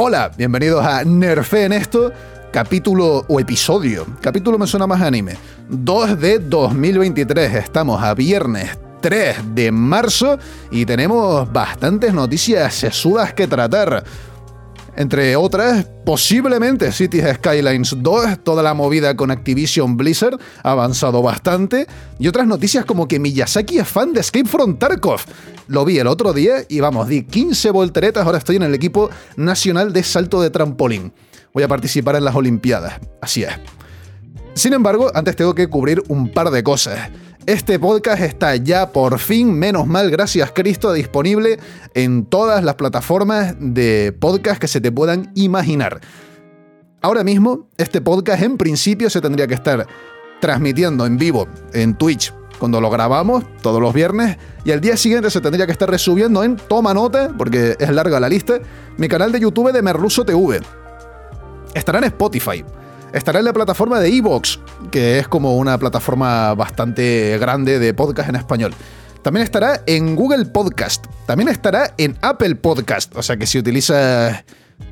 Hola, bienvenidos a Nerfe en esto, capítulo o episodio. Capítulo me suena más anime. 2 de 2023. Estamos a viernes 3 de marzo y tenemos bastantes noticias sesudas que tratar. Entre otras, posiblemente Cities Skylines 2, toda la movida con Activision Blizzard ha avanzado bastante, y otras noticias como que Miyazaki es fan de Escape from Tarkov. Lo vi el otro día y vamos, di 15 volteretas, ahora estoy en el equipo nacional de salto de trampolín. Voy a participar en las Olimpiadas, así es. Sin embargo, antes tengo que cubrir un par de cosas. Este podcast está ya por fin, menos mal, gracias Cristo, disponible en todas las plataformas de podcast que se te puedan imaginar. Ahora mismo, este podcast en principio se tendría que estar transmitiendo en vivo en Twitch cuando lo grabamos todos los viernes y al día siguiente se tendría que estar resubiendo en Toma Nota, porque es larga la lista, mi canal de YouTube de Merluso TV. Estará en Spotify. Estará en la plataforma de Evox, que es como una plataforma bastante grande de podcast en español. También estará en Google Podcast. También estará en Apple Podcast. O sea que si utilizas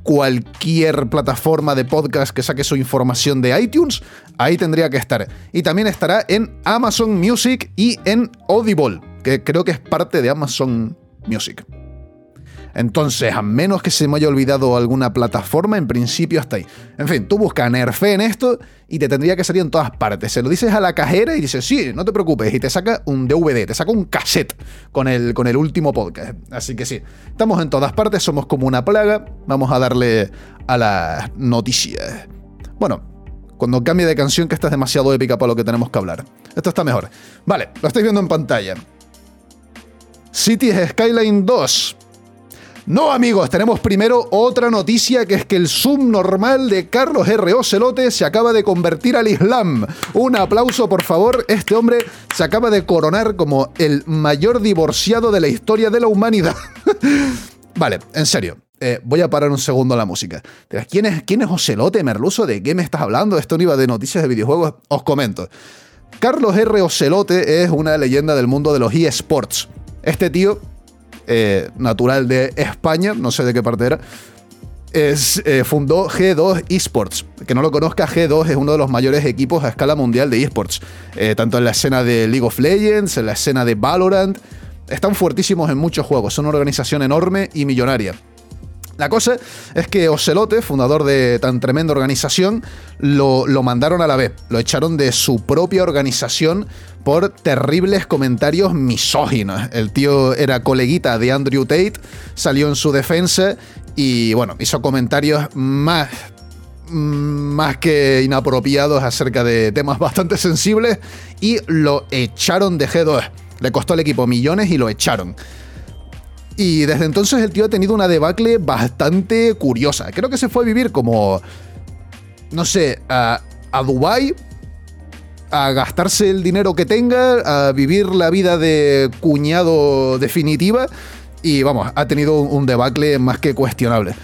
cualquier plataforma de podcast que saque su información de iTunes, ahí tendría que estar. Y también estará en Amazon Music y en Audible, que creo que es parte de Amazon Music. Entonces, a menos que se me haya olvidado alguna plataforma, en principio hasta ahí. En fin, tú buscas Nerfe en esto y te tendría que salir en todas partes. Se lo dices a la cajera y dices, sí, no te preocupes, y te saca un DVD, te saca un cassette con el, con el último podcast. Así que sí, estamos en todas partes, somos como una plaga. Vamos a darle a las noticias. Bueno, cuando cambie de canción que esta es demasiado épica para lo que tenemos que hablar. Esto está mejor. Vale, lo estáis viendo en pantalla. Cities Skyline 2 no, amigos, tenemos primero otra noticia que es que el subnormal de Carlos R. Ocelote se acaba de convertir al Islam. Un aplauso, por favor. Este hombre se acaba de coronar como el mayor divorciado de la historia de la humanidad. vale, en serio. Eh, voy a parar un segundo la música. ¿Quién es, ¿Quién es Ocelote, Merluzo? ¿De qué me estás hablando? Esto no iba de noticias de videojuegos. Os comento. Carlos R. Ocelote es una leyenda del mundo de los eSports. Este tío eh, natural de España, no sé de qué parte era, eh, fundó G2 Esports. Que no lo conozca, G2 es uno de los mayores equipos a escala mundial de esports, eh, tanto en la escena de League of Legends, en la escena de Valorant. Están fuertísimos en muchos juegos, son una organización enorme y millonaria. La cosa es que Ocelote, fundador de tan tremenda organización, lo, lo, mandaron a la B. Lo echaron de su propia organización por terribles comentarios misóginos. El tío era coleguita de Andrew Tate, salió en su defensa y, bueno, hizo comentarios más más que inapropiados acerca de temas bastante sensibles y lo echaron de G2. Le costó al equipo millones y lo echaron. Y desde entonces el tío ha tenido una debacle bastante curiosa. Creo que se fue a vivir como, no sé, a, a Dubái, a gastarse el dinero que tenga, a vivir la vida de cuñado definitiva. Y vamos, ha tenido un debacle más que cuestionable.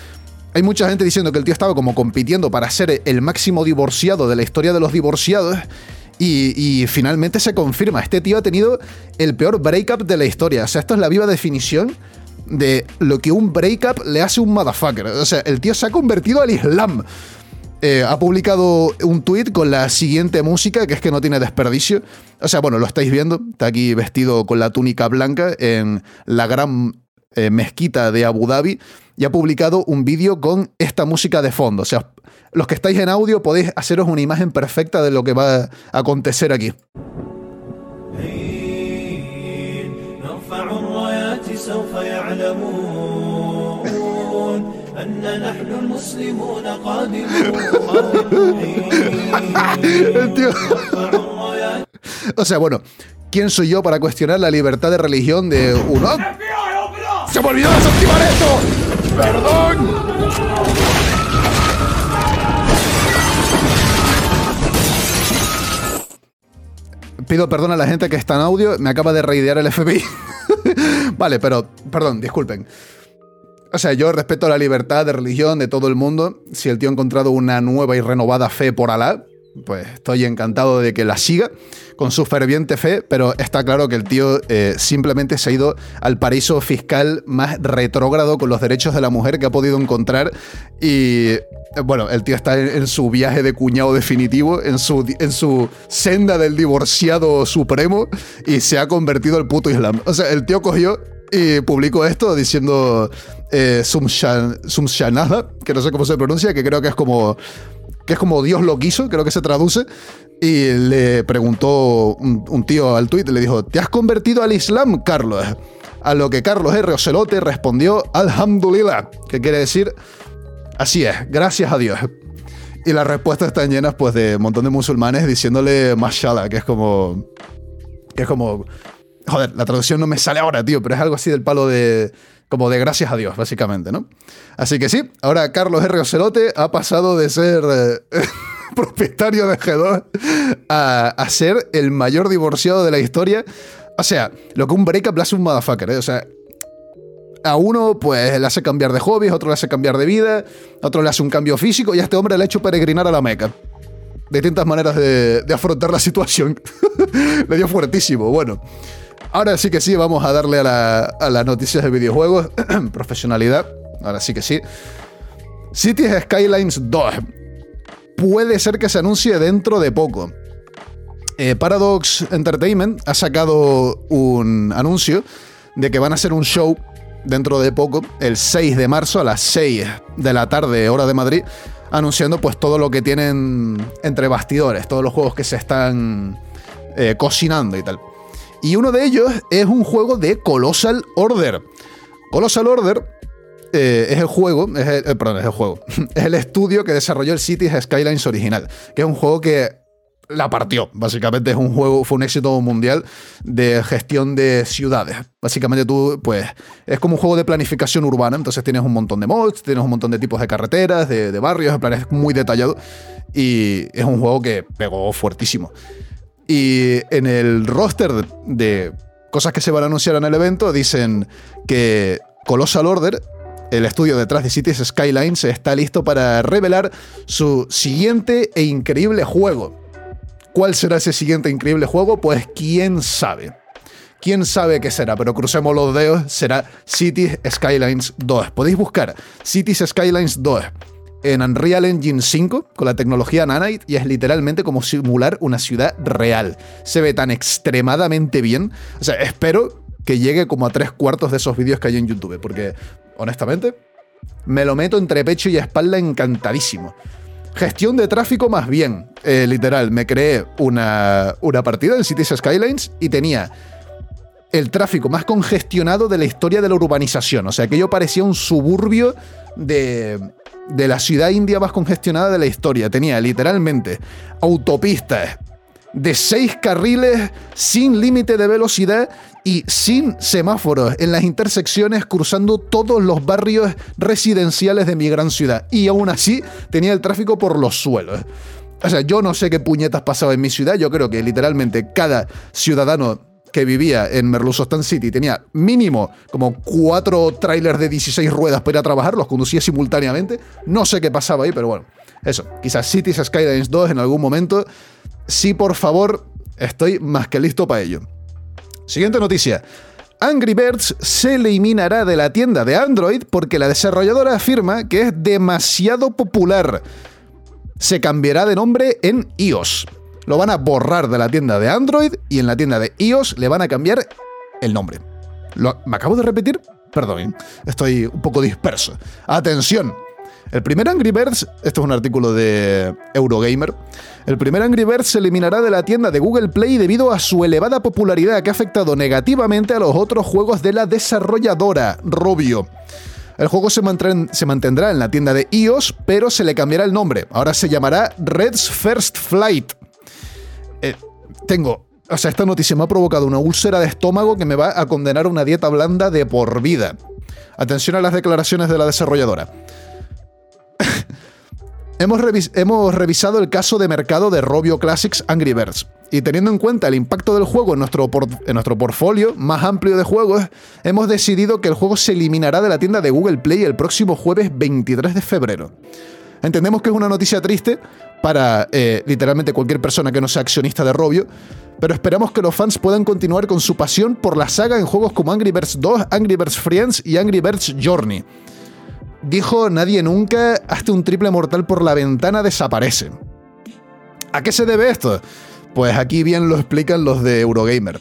Hay mucha gente diciendo que el tío estaba como compitiendo para ser el máximo divorciado de la historia de los divorciados. Y, y, finalmente se confirma, este tío ha tenido el peor breakup de la historia. O sea, esto es la viva definición de lo que un breakup le hace un motherfucker. O sea, el tío se ha convertido al Islam. Eh, ha publicado un tweet con la siguiente música, que es que no tiene desperdicio. O sea, bueno, lo estáis viendo. Está aquí vestido con la túnica blanca en la gran eh, mezquita de Abu Dhabi. Y ha publicado un vídeo con esta música de fondo. O sea, los que estáis en audio podéis haceros una imagen perfecta de lo que va a acontecer aquí. O sea, bueno, ¿quién soy yo para cuestionar la libertad de religión de uno? ¡Se me olvidó desactivar esto! ¡Perdón! Pido perdón a la gente que está en audio, me acaba de reidear el FBI. vale, pero, perdón, disculpen. O sea, yo respeto la libertad de religión de todo el mundo. Si el tío ha encontrado una nueva y renovada fe por Alá, pues estoy encantado de que la siga con su ferviente fe, pero está claro que el tío eh, simplemente se ha ido al paraíso fiscal más retrógrado con los derechos de la mujer que ha podido encontrar y eh, bueno, el tío está en, su viaje de cuñado definitivo, en su, en su senda del divorciado supremo y se ha convertido al puto islam. O sea, el tío cogió y publicó esto diciendo eh, Sumshanada, que no sé cómo se pronuncia, que creo que es como que es como Dios lo quiso, creo que se traduce, y le preguntó un, tío al tuit, le dijo, ¿te has convertido al Islam, Carlos? A lo que Carlos R. Ocelote respondió, Alhamdulillah, que quiere decir, así es, gracias a Dios. Y las respuestas están llenas pues de un montón de musulmanes diciéndole mashallah, que es como... Que es como... Joder, la traducción no me sale ahora, tío, pero es algo así del palo de como de gracias a Dios, básicamente, ¿no? Así que sí, ahora Carlos R. Ocelote ha pasado de ser eh, propietario de G2 a, ser el mayor divorciado de la historia. O sea, lo que un breakup le hace un motherfucker, ¿eh? O sea, a uno pues le hace cambiar de hobbies, otro le hace cambiar de vida, otro le hace un cambio físico y a este hombre le ha hecho peregrinar a la Meca. Distintas maneras de, de afrontar la situación. le dio fuertísimo. Bueno, Ahora sí que sí, vamos a darle a, las noticias de videojuegos. Profesionalidad. Ahora sí que sí. Cities Skylines 2. Puede ser que se anuncie dentro de poco. Eh, Paradox Entertainment ha sacado un anuncio de que van a hacer un show dentro de poco, el 6 de marzo a las 6 de la tarde, hora de Madrid, anunciando pues todo lo que tienen entre bastidores, todos los juegos que se están eh, cocinando y tal. Y uno de ellos es un juego de Colossal Order. Colossal Order eh, es el juego, es el, eh, perdón, es el juego, es el estudio que desarrolló el Cities Skylines original, que es un juego que la partió. Básicamente es un juego, fue un éxito mundial de gestión de ciudades. Básicamente tú, pues, es como un juego de planificación urbana, entonces tienes un montón de mods, tienes un montón de tipos de carreteras, de, de barrios, el plan es muy detallado y es un juego que pegó fuertísimo. Y en el roster de cosas que se van a anunciar en el evento dicen que Colossal Order, el estudio detrás de Cities Skylines, está listo para revelar su siguiente e increíble juego. ¿Cuál será ese siguiente e increíble juego? Pues quién sabe. Quién sabe qué será, pero crucemos los dedos, será Cities Skylines 2. Podéis buscar Cities Skylines 2 en Unreal Engine 5 con la tecnología Nanite y es literalmente como simular una ciudad real. Se ve tan extremadamente bien. O sea, espero que llegue como a tres cuartos de esos vídeos que hay en YouTube, porque honestamente me lo meto entre pecho y espalda encantadísimo. Gestión de tráfico más bien, eh, literal, me creé una, una partida en Cities Skylines y tenía el tráfico más congestionado de la historia de la urbanización. O sea, que yo parecía un suburbio de, de la ciudad india más congestionada de la historia. Tenía literalmente autopistas de seis carriles sin límite de velocidad y sin semáforos en las intersecciones cruzando todos los barrios residenciales de mi gran ciudad. Y aún así tenía el tráfico por los suelos. O sea, yo no sé qué puñetas pasaba en mi ciudad, yo creo que literalmente cada ciudadano que vivía en Merluzostan City tenía mínimo como cuatro trailers de 16 ruedas para ir a trabajar, los conducía simultáneamente. No sé qué pasaba ahí, pero bueno, eso. Quizás Cities Skylines 2 en algún momento. Sí, por favor, estoy más que listo para ello. Siguiente noticia. Angry Birds se eliminará de la tienda de Android porque la desarrolladora afirma que es demasiado popular. Se cambiará de nombre en iOS lo van a borrar de la tienda de Android y en la tienda de iOS le van a cambiar el nombre. ¿Me acabo de repetir? Perdón, estoy un poco disperso. Atención. El primer Angry Birds, esto es un artículo de Eurogamer, el primer Angry Birds se eliminará de la tienda de Google Play debido a su elevada popularidad que ha afectado negativamente a los otros juegos de la desarrolladora, Robio. El juego se, mantendrá en la tienda de iOS, pero se le cambiará el nombre. Ahora se llamará Red's First Flight. Tengo. O sea, esta noticia me ha provocado una úlcera de estómago que me va a condenar a una dieta blanda de por vida. Atención a las declaraciones de la desarrolladora. hemos, hemos, revisado el caso de mercado de Robio Classics Angry Birds. Y teniendo en cuenta el impacto del juego en nuestro, en nuestro portfolio más amplio de juegos, hemos decidido que el juego se eliminará de la tienda de Google Play el próximo jueves 23 de febrero. Entendemos que es una noticia triste para eh, literalmente cualquier persona que no sea accionista de Robio, pero esperamos que los fans puedan continuar con su pasión por la saga en juegos como Angry Birds 2, Angry Birds Friends y Angry Birds Journey. Dijo nadie nunca, hasta un triple mortal por la ventana desaparece. ¿A qué se debe esto? Pues aquí bien lo explican los de Eurogamer.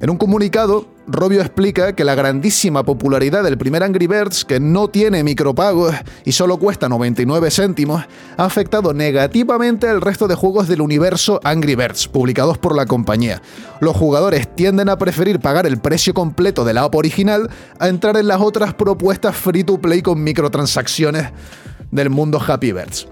En un comunicado, Robio explica que la grandísima popularidad del primer Angry Birds, que no tiene micropagos y solo cuesta 99 céntimos, ha afectado negativamente al resto de juegos del universo Angry Birds, publicados por la compañía. Los jugadores tienden a preferir pagar el precio completo de la app original a entrar en las otras propuestas free to play con microtransacciones del mundo Happy Birds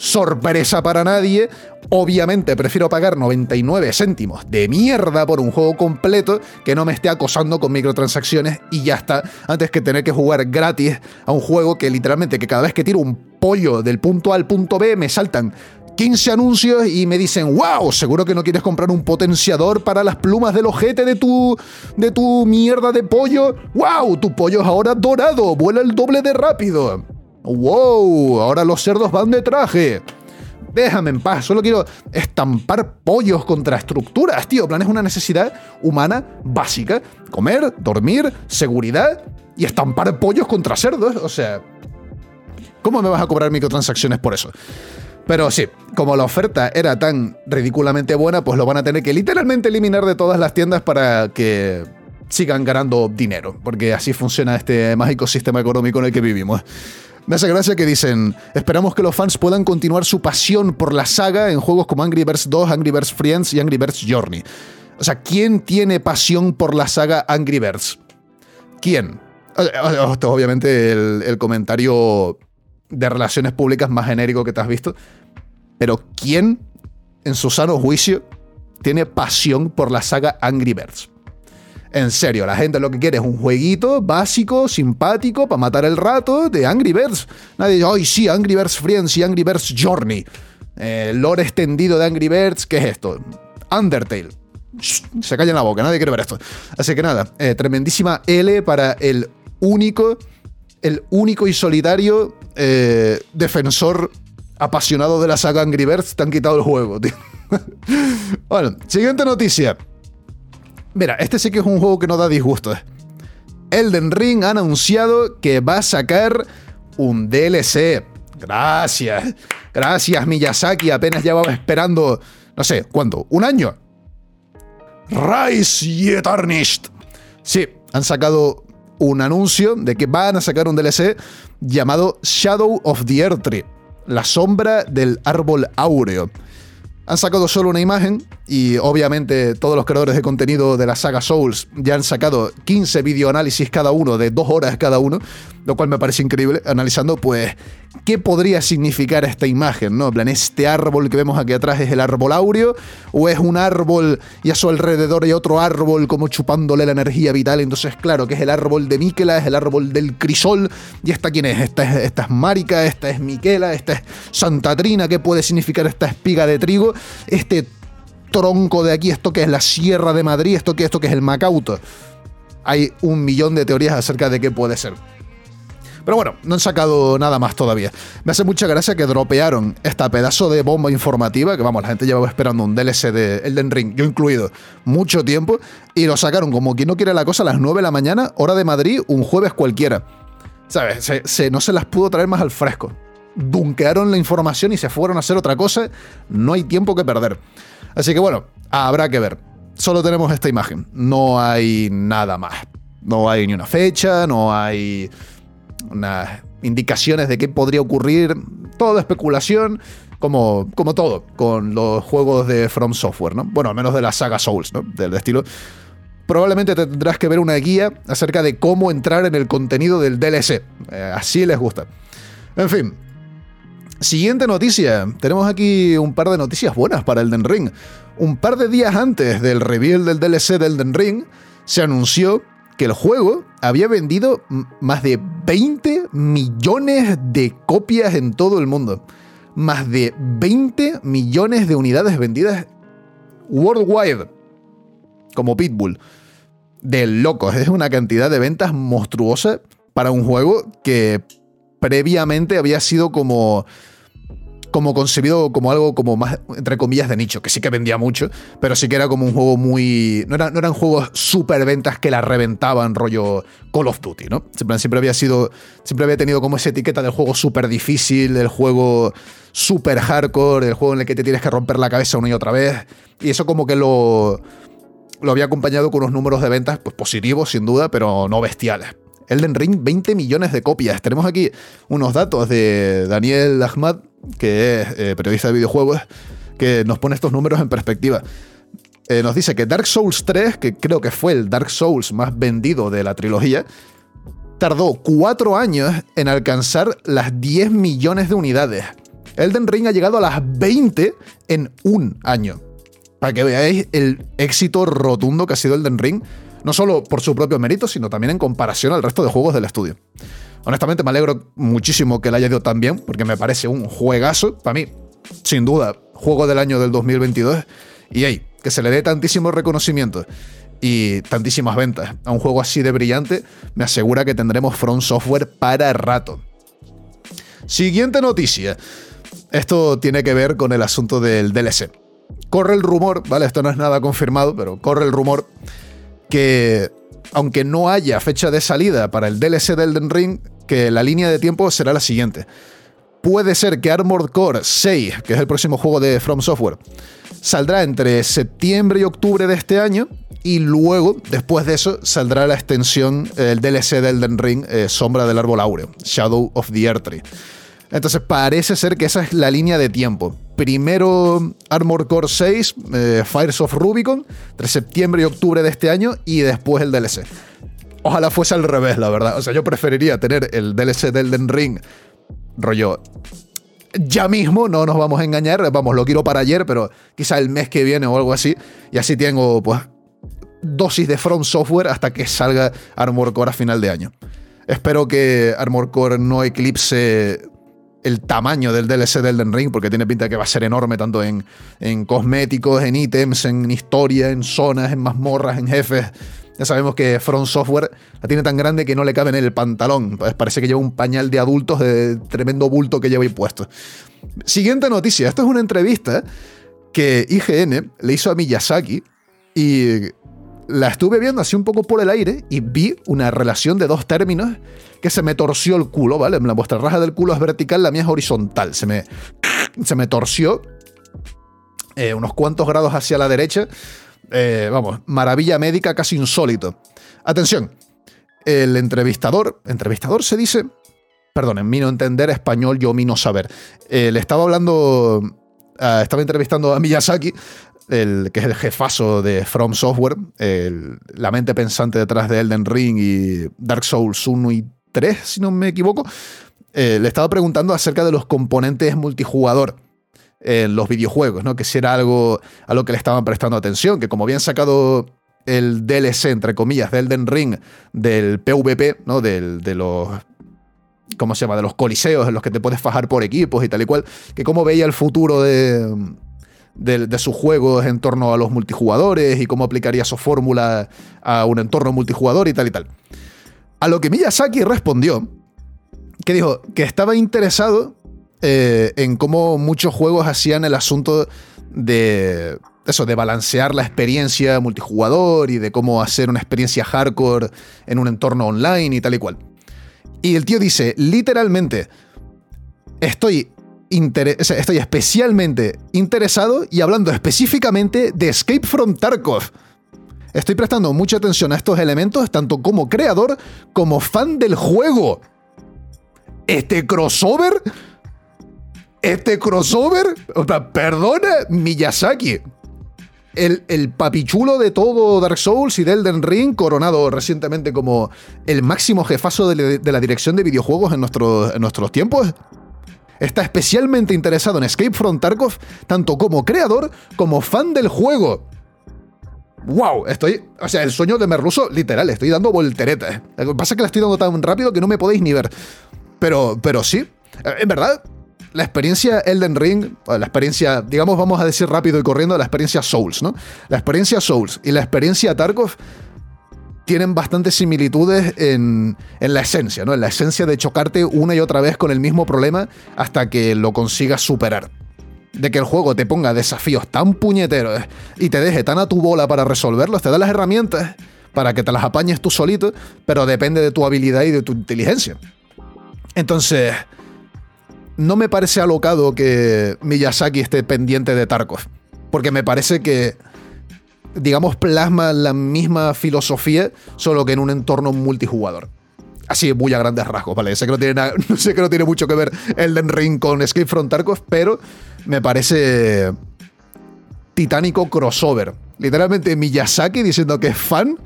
sorpresa para nadie. Obviamente prefiero pagar 99 céntimos de mierda por un juego completo que no me esté acosando con microtransacciones y ya está, antes que tener que jugar gratis a un juego que literalmente que cada vez que tiro un pollo del punto A al punto B me saltan 15 anuncios y me dicen, wow, seguro que no quieres comprar un potenciador para las plumas del ojete de tu, de tu mierda de pollo. Wow, tu pollo es ahora dorado, vuela el doble de rápido. ¡Wow! Ahora los cerdos van de traje. Déjame en paz, solo quiero estampar pollos contra estructuras, tío. plan es una necesidad humana básica. Comer, dormir, seguridad y estampar pollos contra cerdos. O sea, ¿cómo me vas a cobrar microtransacciones por eso? Pero sí, como la oferta era tan ridículamente buena, pues lo van a tener que literalmente eliminar de todas las tiendas para que sigan ganando dinero, porque así funciona este mágico sistema económico en el que vivimos. Me hace gracia que dicen, esperamos que los fans puedan continuar su pasión por la saga en juegos como Angry Birds 2, Angry Birds Friends y Angry Birds Journey. O sea, ¿quién tiene pasión por la saga Angry Birds? ¿Quién? Esto es obviamente el, el comentario de relaciones públicas más genérico que te has visto. Pero ¿quién, en su sano juicio, tiene pasión por la saga Angry Birds? En serio, la gente lo que quiere es un jueguito básico, simpático, para matar el rato de Angry Birds. Nadie dice, ay, sí, Angry Birds Friends y Angry Birds Journey. El lore extendido de Angry Birds, ¿qué es esto? Undertale. se calla en la boca, nadie quiere ver esto. Así que nada, eh, tremendísima L para el único, el único y solitario eh, defensor apasionado de la saga Angry Birds. Te han quitado el juego, tío. bueno, siguiente noticia. Mira, este sí que es un juego que no da disgusto. Elden Ring ha anunciado que va a sacar un DLC. Gracias. Gracias, Miyazaki. Apenas llevaba esperando, no sé, ¿cuánto? ¿Un año? Rise y Tarnished. Sí, han sacado un anuncio de que van a sacar un DLC llamado Shadow of the Earth Tree, la sombra del árbol áureo. Han sacado solo una imagen y obviamente todos los creadores de contenido de la saga Souls ya han sacado 15 videoanálisis cada uno de dos horas cada uno, lo cual me parece increíble, analizando pues qué podría significar esta imagen, ¿no? En plan, este árbol que vemos aquí atrás es el árbol áureo o es un árbol y a su alrededor hay otro árbol como chupándole la energía vital, entonces claro que es el árbol de Miquela, es el árbol del crisol y esta quién es, esta es, esta es Marica, esta es Miquela, esta es Santa Trina, ¿qué puede significar esta espiga de trigo? Este tronco de aquí, esto que es la Sierra de Madrid, esto que esto que es el Macauto. Hay un millón de teorías acerca de qué puede ser. Pero bueno, no han sacado nada más todavía. Me hace mucha gracia que dropearon esta pedazo de bomba informativa, que vamos, la gente llevaba esperando un DLC de Elden Ring, yo incluido, mucho tiempo, y lo sacaron como quien no quiere la cosa a las 9 de la mañana, hora de Madrid, un jueves cualquiera. ¿Sabes? Se, no se las pudo traer más al fresco. Dunquearon la información y se fueron a hacer otra cosa. No hay tiempo que perder. Así que bueno, habrá que ver. Solo tenemos esta imagen. No hay nada más. No hay ni una fecha, no hay unas indicaciones de qué podría ocurrir. Todo especulación, como, como todo, con los juegos de From Software, ¿no? Bueno, al menos de la saga Souls, ¿no? Del estilo. Probablemente te tendrás que ver una guía acerca de cómo entrar en el contenido del DLC. Eh, así les gusta. En fin, Siguiente noticia. Tenemos aquí un par de noticias buenas para Elden Ring. Un par de días antes del reveal del DLC de Elden Ring, se anunció que el juego había vendido más de 20 millones de copias en todo el mundo. Más de 20 millones de unidades vendidas worldwide. Como Pitbull. De locos. Es una cantidad de ventas monstruosa para un juego que previamente había sido como como concebido como algo como más, entre comillas, de nicho, que sí que vendía mucho, pero sí que era como un juego muy... No, no eran juegos super ventas que la reventaban rollo Call of Duty, ¿no? Siempre, siempre había sido... Siempre había tenido como esa etiqueta del juego súper difícil, del juego súper hardcore, el juego en el que te tienes que romper la cabeza una y otra vez. Y eso como que lo... Lo había acompañado con unos números de ventas pues, positivos, sin duda, pero no bestiales. Elden Ring, 20 millones de copias. Tenemos aquí unos datos de Daniel Ahmad, que es eh, periodista de videojuegos, que nos pone estos números en perspectiva. Eh, nos dice que Dark Souls 3, que creo que fue el Dark Souls más vendido de la trilogía, tardó 4 años en alcanzar las 10 millones de unidades. Elden Ring ha llegado a las 20 en un año. Para que veáis el éxito rotundo que ha sido Elden Ring no solo por su propio mérito, sino también en comparación al resto de juegos del estudio. Honestamente me alegro muchísimo que le haya ido tan bien, porque me parece un juegazo, para mí, sin duda, juego del año del 2022. Y hey, que se le dé tantísimo reconocimiento y tantísimas ventas a un juego así de brillante, me asegura que tendremos Front Software para rato. Siguiente noticia. Esto tiene que ver con el asunto del DLC. Corre el rumor, ¿vale? Esto no es nada confirmado, pero corre el rumor que aunque no haya fecha de salida para el DLC de Elden Ring, que la línea de tiempo será la siguiente. Puede ser que Armored Core 6, que es el próximo juego de From Software, saldrá entre septiembre y octubre de este año, y luego, después de eso, saldrá la extensión, el DLC de Elden Ring, eh, Sombra del Árbol Áureo, Shadow of the Earth Tree. Entonces parece ser que esa es la línea de tiempo. Primero Armor Core 6, eh, Fires of Rubicon, entre septiembre y octubre de este año, y después el DLC. Ojalá fuese al revés, la verdad. O sea, yo preferiría tener el DLC del Elden Ring, rollo, ya mismo, no nos vamos a engañar, vamos, lo quiero para ayer, pero quizá el mes que viene o algo así, y así tengo, pues, dosis de From Software hasta que salga Armor Core a final de año. Espero que Armor Core no eclipse el tamaño del DLC del Elden Ring, porque tiene pinta que va a ser enorme, tanto en, en cosméticos, en ítems, en historia, en zonas, en mazmorras, en jefes. Ya sabemos que Front Software la tiene tan grande que no le cabe en el pantalón. Pues parece que lleva un pañal de adultos de tremendo bulto que lleva impuesto. Siguiente noticia. Esto es una entrevista que IGN le hizo a Miyazaki y la estuve viendo así un poco por el aire y vi una relación de dos términos que se me torció el culo, ¿vale? La vuestra raja del culo es vertical, la mía es horizontal. Se me, se me torció eh, unos cuantos grados hacia la derecha. Eh, vamos, maravilla médica casi insólito. Atención, el entrevistador, entrevistador se dice, perdón, en mí no entender español, yo mí no saber. Eh, le estaba hablando, ah, estaba entrevistando a Miyazaki, el, que es el jefazo de From Software, la mente pensante detrás de Elden Ring y Dark Souls 1 y 3, si no me equivoco, eh, le estaba preguntando acerca de los componentes multijugador en los videojuegos, ¿no? Que si era algo a lo que le estaban prestando atención, que como habían sacado el DLC, entre comillas, de Elden Ring, del PvP, ¿no? Del, de los ¿cómo se llama? De los coliseos en los que te puedes fajar por equipos y tal y cual, que cómo veía el futuro de, de, sus juegos en torno a los multijugadores y cómo aplicaría su fórmula a un entorno multijugador y tal y tal. A lo que Miyazaki respondió, que dijo que estaba interesado eh, en cómo muchos juegos hacían el asunto de eso, de balancear la experiencia multijugador y de cómo hacer una experiencia hardcore en un entorno online y tal y cual. Y el tío dice, literalmente, estoy, estoy especialmente interesado y hablando específicamente de Escape from Tarkov. Estoy prestando mucha atención a estos elementos, tanto como creador como fan del juego. Este crossover. Este crossover. Perdona, Miyazaki. El, papichulo de todo Dark Souls y de Elden Ring, coronado recientemente como el máximo jefazo de, la dirección de videojuegos en nuestros tiempos, está especialmente interesado en Escape from Tarkov, tanto como creador como fan del juego wow, estoy, o sea, el sueño de Merluso, literal, estoy dando volteretas. Lo que pasa es que la estoy dando tan rápido que no me podéis ni ver. Pero, pero sí, eh, en verdad, la experiencia Elden Ring, la experiencia, digamos, vamos a decir rápido y corriendo, la experiencia Souls, ¿no? La experiencia Souls y la experiencia Tarkov tienen bastantes similitudes en, en, la esencia, ¿no? En la esencia de chocarte una y otra vez con el mismo problema hasta que lo consigas superar. De que el juego te ponga desafíos tan puñeteros y te deje tan a tu bola para resolverlos, te da las herramientas para que te las apañes tú solito, pero depende de tu habilidad y de tu inteligencia. Entonces, no me parece alocado que Miyazaki esté pendiente de Tarkov, porque me parece que digamos, plasma la misma filosofía, solo que en un entorno multijugador. Así, muy a grandes rasgos, ¿vale? Sé que no tiene, sé que no tiene mucho que ver Elden Ring con Escape from Tarkov, pero me parece titánico crossover. Literalmente Miyazaki diciendo que es fan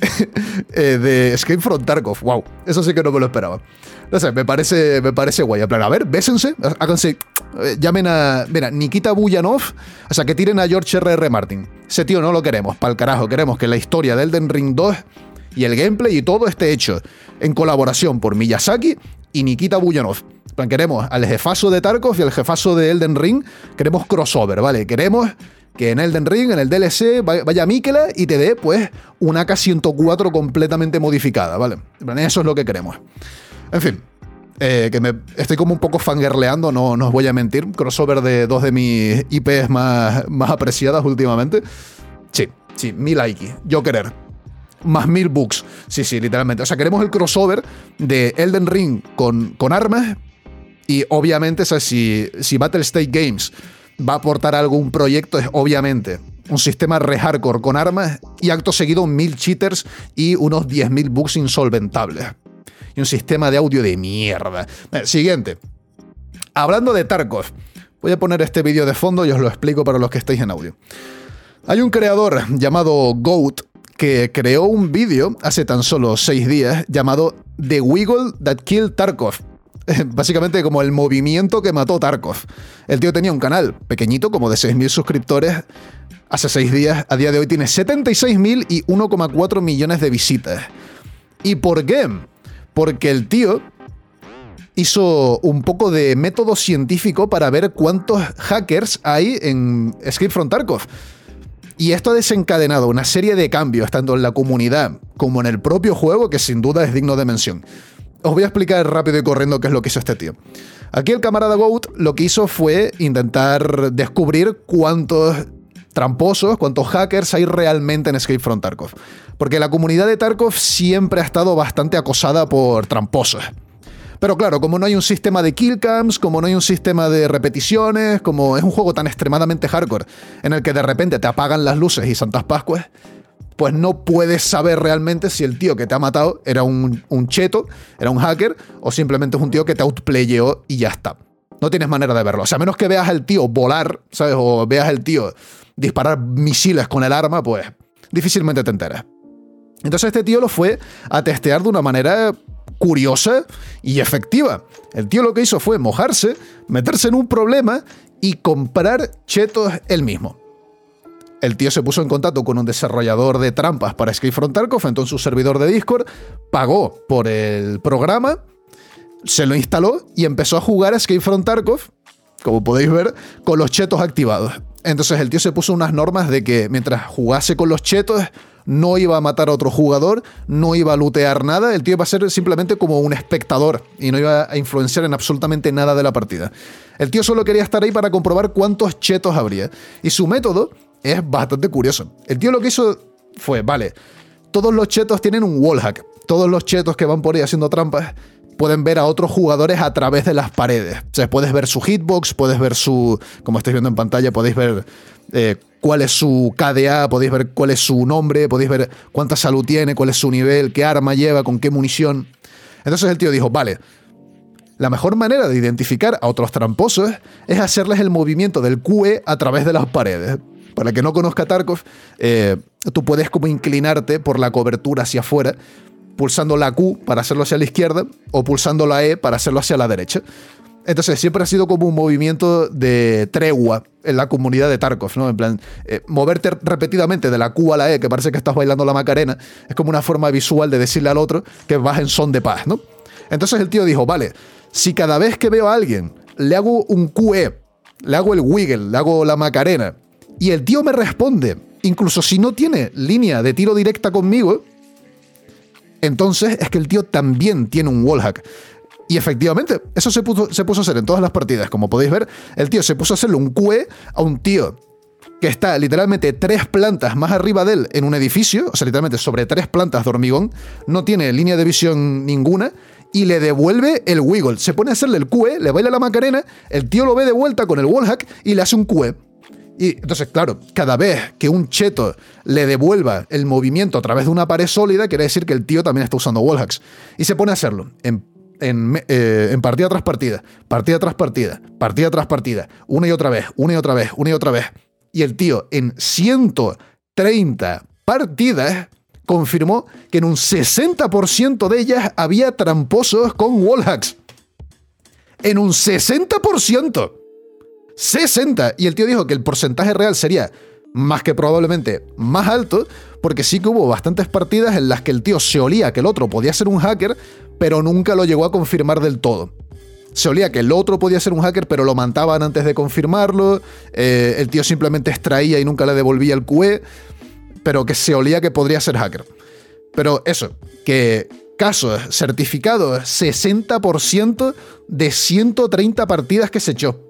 eh, de Escape from Tarkov. Wow, eso sí que no me lo esperaba. No sé, me parece, me parece guay. En plan, a ver, bésense, háganse. Eh, llamen a. Mira, Nikita Buyanov. O sea, que tiren a George R.R. Martin. Ese tío no lo queremos, pa'l carajo. Queremos que la historia de Elden Ring 2 y el gameplay y todo esté hecho en colaboración por Miyazaki y Nikita Buyanov. plan, queremos al jefazo de Tarkov y al jefazo de Elden Ring. Queremos crossover, ¿vale? Queremos que en Elden Ring, en el DLC, vaya Mikela y te dé, pues, una AK-104 completamente modificada, ¿vale? Eso es lo que queremos. En fin, eh, que me estoy como un poco fangirleando, no, no os voy a mentir. Crossover de dos de mis IPs más, más apreciadas últimamente. Sí, sí, mil likes. Yo querer. Más mil bugs. Sí, sí, literalmente. O sea, queremos el crossover de Elden Ring con, con armas. Y obviamente, o si, si Battle State Games va a aportar algún proyecto, es obviamente un sistema re hardcore con armas y acto seguido mil cheaters y unos 10.000 bugs insolventables y un sistema de audio de mierda. Siguiente. Hablando de Tarkov, voy a poner este vídeo de fondo y os lo explico para los que estéis en audio. Hay un creador llamado Goat que creó un vídeo hace tan solo seis días llamado The Wiggle That Killed Tarkov. Básicamente como el movimiento que mató Tarkov. El tío tenía un canal pequeñito, como de 6.000 suscriptores, hace seis días. A día de hoy tiene 76.000 y 1,4 millones de visitas. ¿Y por qué? Porque el tío hizo un poco de método científico para ver cuántos hackers hay en Escape from Tarkov. Y esto ha desencadenado una serie de cambios, tanto en la comunidad como en el propio juego, que sin duda es digno de mención. Os voy a explicar rápido y corriendo qué es lo que hizo este tío. Aquí el camarada Goat lo que hizo fue intentar descubrir cuántos tramposos, cuántos hackers hay realmente en Escape from Tarkov. Porque la comunidad de Tarkov siempre ha estado bastante acosada por tramposos. Pero claro, como no hay un sistema de killcams, como no hay un sistema de repeticiones, como es un juego tan extremadamente hardcore, en el que de repente te apagan las luces y Santas Pascuas, pues no puedes saber realmente si el tío que te ha matado era un, un cheto, era un hacker, o simplemente es un tío que te outplayó y ya está. No tienes manera de verlo. O sea, a menos que veas al tío volar, ¿sabes? O veas al tío disparar misiles con el arma, pues difícilmente te enteras. Entonces este tío lo fue a testear de una manera curiosa y efectiva. El tío lo que hizo fue mojarse, meterse en un problema y comprar chetos él mismo. El tío se puso en contacto con un desarrollador de trampas para from Tarkov, entonces su servidor de Discord, pagó por el programa, se lo instaló y empezó a jugar a Escape Tarkov, como podéis ver, con los chetos activados. Entonces el tío se puso unas normas de que mientras jugase con los chetos no iba a matar a otro jugador, no iba a lootear nada, el tío iba a ser simplemente como un espectador y no iba a influenciar en absolutamente nada de la partida. El tío solo quería estar ahí para comprobar cuántos chetos habría. Y su método es bastante curioso. El tío lo que hizo fue, vale, todos los chetos tienen un wallhack. Todos los chetos que van por ahí haciendo trampas pueden ver a otros jugadores a través de las paredes. O sea, puedes ver su hitbox, puedes ver su, como estáis viendo en pantalla, podéis ver eh, cuál es su KDA, podéis ver cuál es su nombre, podéis ver cuánta salud tiene, cuál es su nivel, qué arma lleva, con qué munición. Entonces el tío dijo, vale, la mejor manera de identificar a otros tramposos es hacerles el movimiento del QE a través de las paredes. Para el que no conozca Tarkov, eh, tú puedes como inclinarte por la cobertura hacia afuera pulsando la Q para hacerlo hacia la izquierda o pulsando la E para hacerlo hacia la derecha. Entonces siempre ha sido como un movimiento de tregua en la comunidad de Tarkov, ¿no? En plan, eh, moverte repetidamente de la Q a la E, que parece que estás bailando la Macarena, es como una forma visual de decirle al otro que vas en son de paz, ¿no? Entonces el tío dijo, vale, si cada vez que veo a alguien le hago un QE, le hago el wiggle, le hago la Macarena, y el tío me responde, incluso si no tiene línea de tiro directa conmigo, entonces es que el tío también tiene un wallhack. Y efectivamente, eso se puso, se puso a hacer en todas las partidas. Como podéis ver, el tío se puso a hacerle un QE a un tío que está literalmente tres plantas más arriba de él en un edificio, o sea, literalmente sobre tres plantas de hormigón, no tiene línea de visión ninguna, y le devuelve el wiggle. Se pone a hacerle el QE, le baila la macarena, el tío lo ve de vuelta con el wallhack y le hace un QE. Y entonces, claro, cada vez que un cheto le devuelva el movimiento a través de una pared sólida, quiere decir que el tío también está usando wallhacks. Y se pone a hacerlo en, eh, en, partida tras partida, partida tras partida, partida tras partida, una y otra vez, una y otra vez, una y otra vez. Y el tío en 130 partidas confirmó que en un 60% de ellas había tramposos con wallhacks. En un 60%. 60. Y el tío dijo que el porcentaje real sería más que probablemente más alto, porque sí que hubo bastantes partidas en las que el tío se olía que el otro podía ser un hacker, pero nunca lo llegó a confirmar del todo. Se olía que el otro podía ser un hacker, pero lo mantaban antes de confirmarlo. Eh, el tío simplemente extraía y nunca le devolvía el QE, pero que se olía que podría ser hacker. Pero eso, que casos certificados 60% de 130 partidas que se echó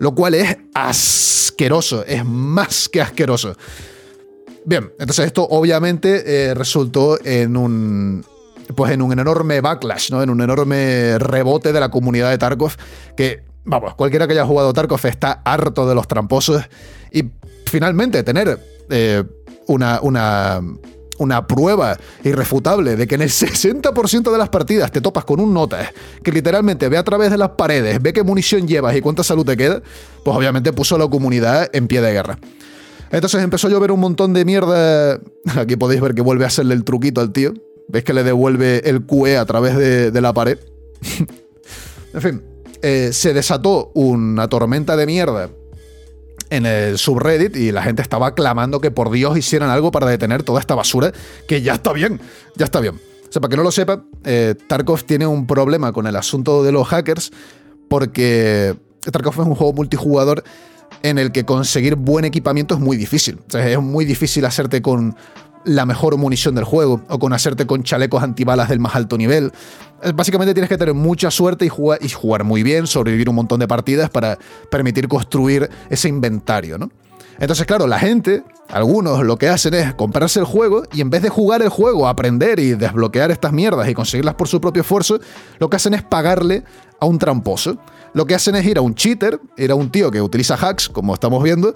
lo cual es asqueroso, es más que asqueroso. Bien, entonces esto obviamente eh, resultó en un, pues en un enorme backlash, ¿no? En un enorme rebote de la comunidad de Tarkov que, vamos, cualquiera que haya jugado Tarkov está harto de los tramposos y finalmente tener eh, una, una una prueba irrefutable de que en el 60% de las partidas te topas con un nota que literalmente ve a través de las paredes, ve qué munición llevas y cuánta salud te queda, pues obviamente puso a la comunidad en pie de guerra. Entonces empezó a llover un montón de mierda. Aquí podéis ver que vuelve a hacerle el truquito al tío. ¿Veis que le devuelve el QE a través de, la pared? en fin, eh, se desató una tormenta de mierda en el subreddit y la gente estaba clamando que por Dios hicieran algo para detener toda esta basura, que ya está bien, ya está bien. O sea, para que no lo sepa, eh, Tarkov tiene un problema con el asunto de los hackers, porque Tarkov es un juego multijugador en el que conseguir buen equipamiento es muy difícil. O sea, es muy difícil hacerte con la mejor munición del juego o con hacerte con chalecos antibalas del más alto nivel. Básicamente tienes que tener mucha suerte y jugar, y jugar muy bien, sobrevivir un montón de partidas para permitir construir ese inventario, ¿no? Entonces, claro, la gente, algunos lo que hacen es comprarse el juego y en vez de jugar el juego, aprender y desbloquear estas mierdas y conseguirlas por su propio esfuerzo, lo que hacen es pagarle a un tramposo. Lo que hacen es ir a un cheater, ir a un tío que utiliza hacks, como estamos viendo,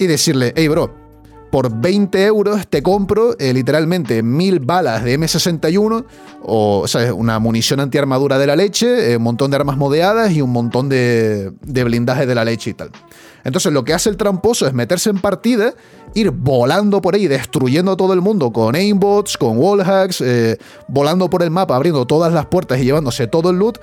y decirle, hey bro, por 20 euros te compro eh, literalmente mil balas de M61, o, una munición antiarmadura de la leche, eh, un montón de armas modeadas y un montón de, de blindaje de la leche y tal. Entonces lo que hace el tramposo es meterse en partida, ir volando por ahí, destruyendo a todo el mundo con aimbots, con wallhacks, eh, volando por el mapa, abriendo todas las puertas y llevándose todo el loot,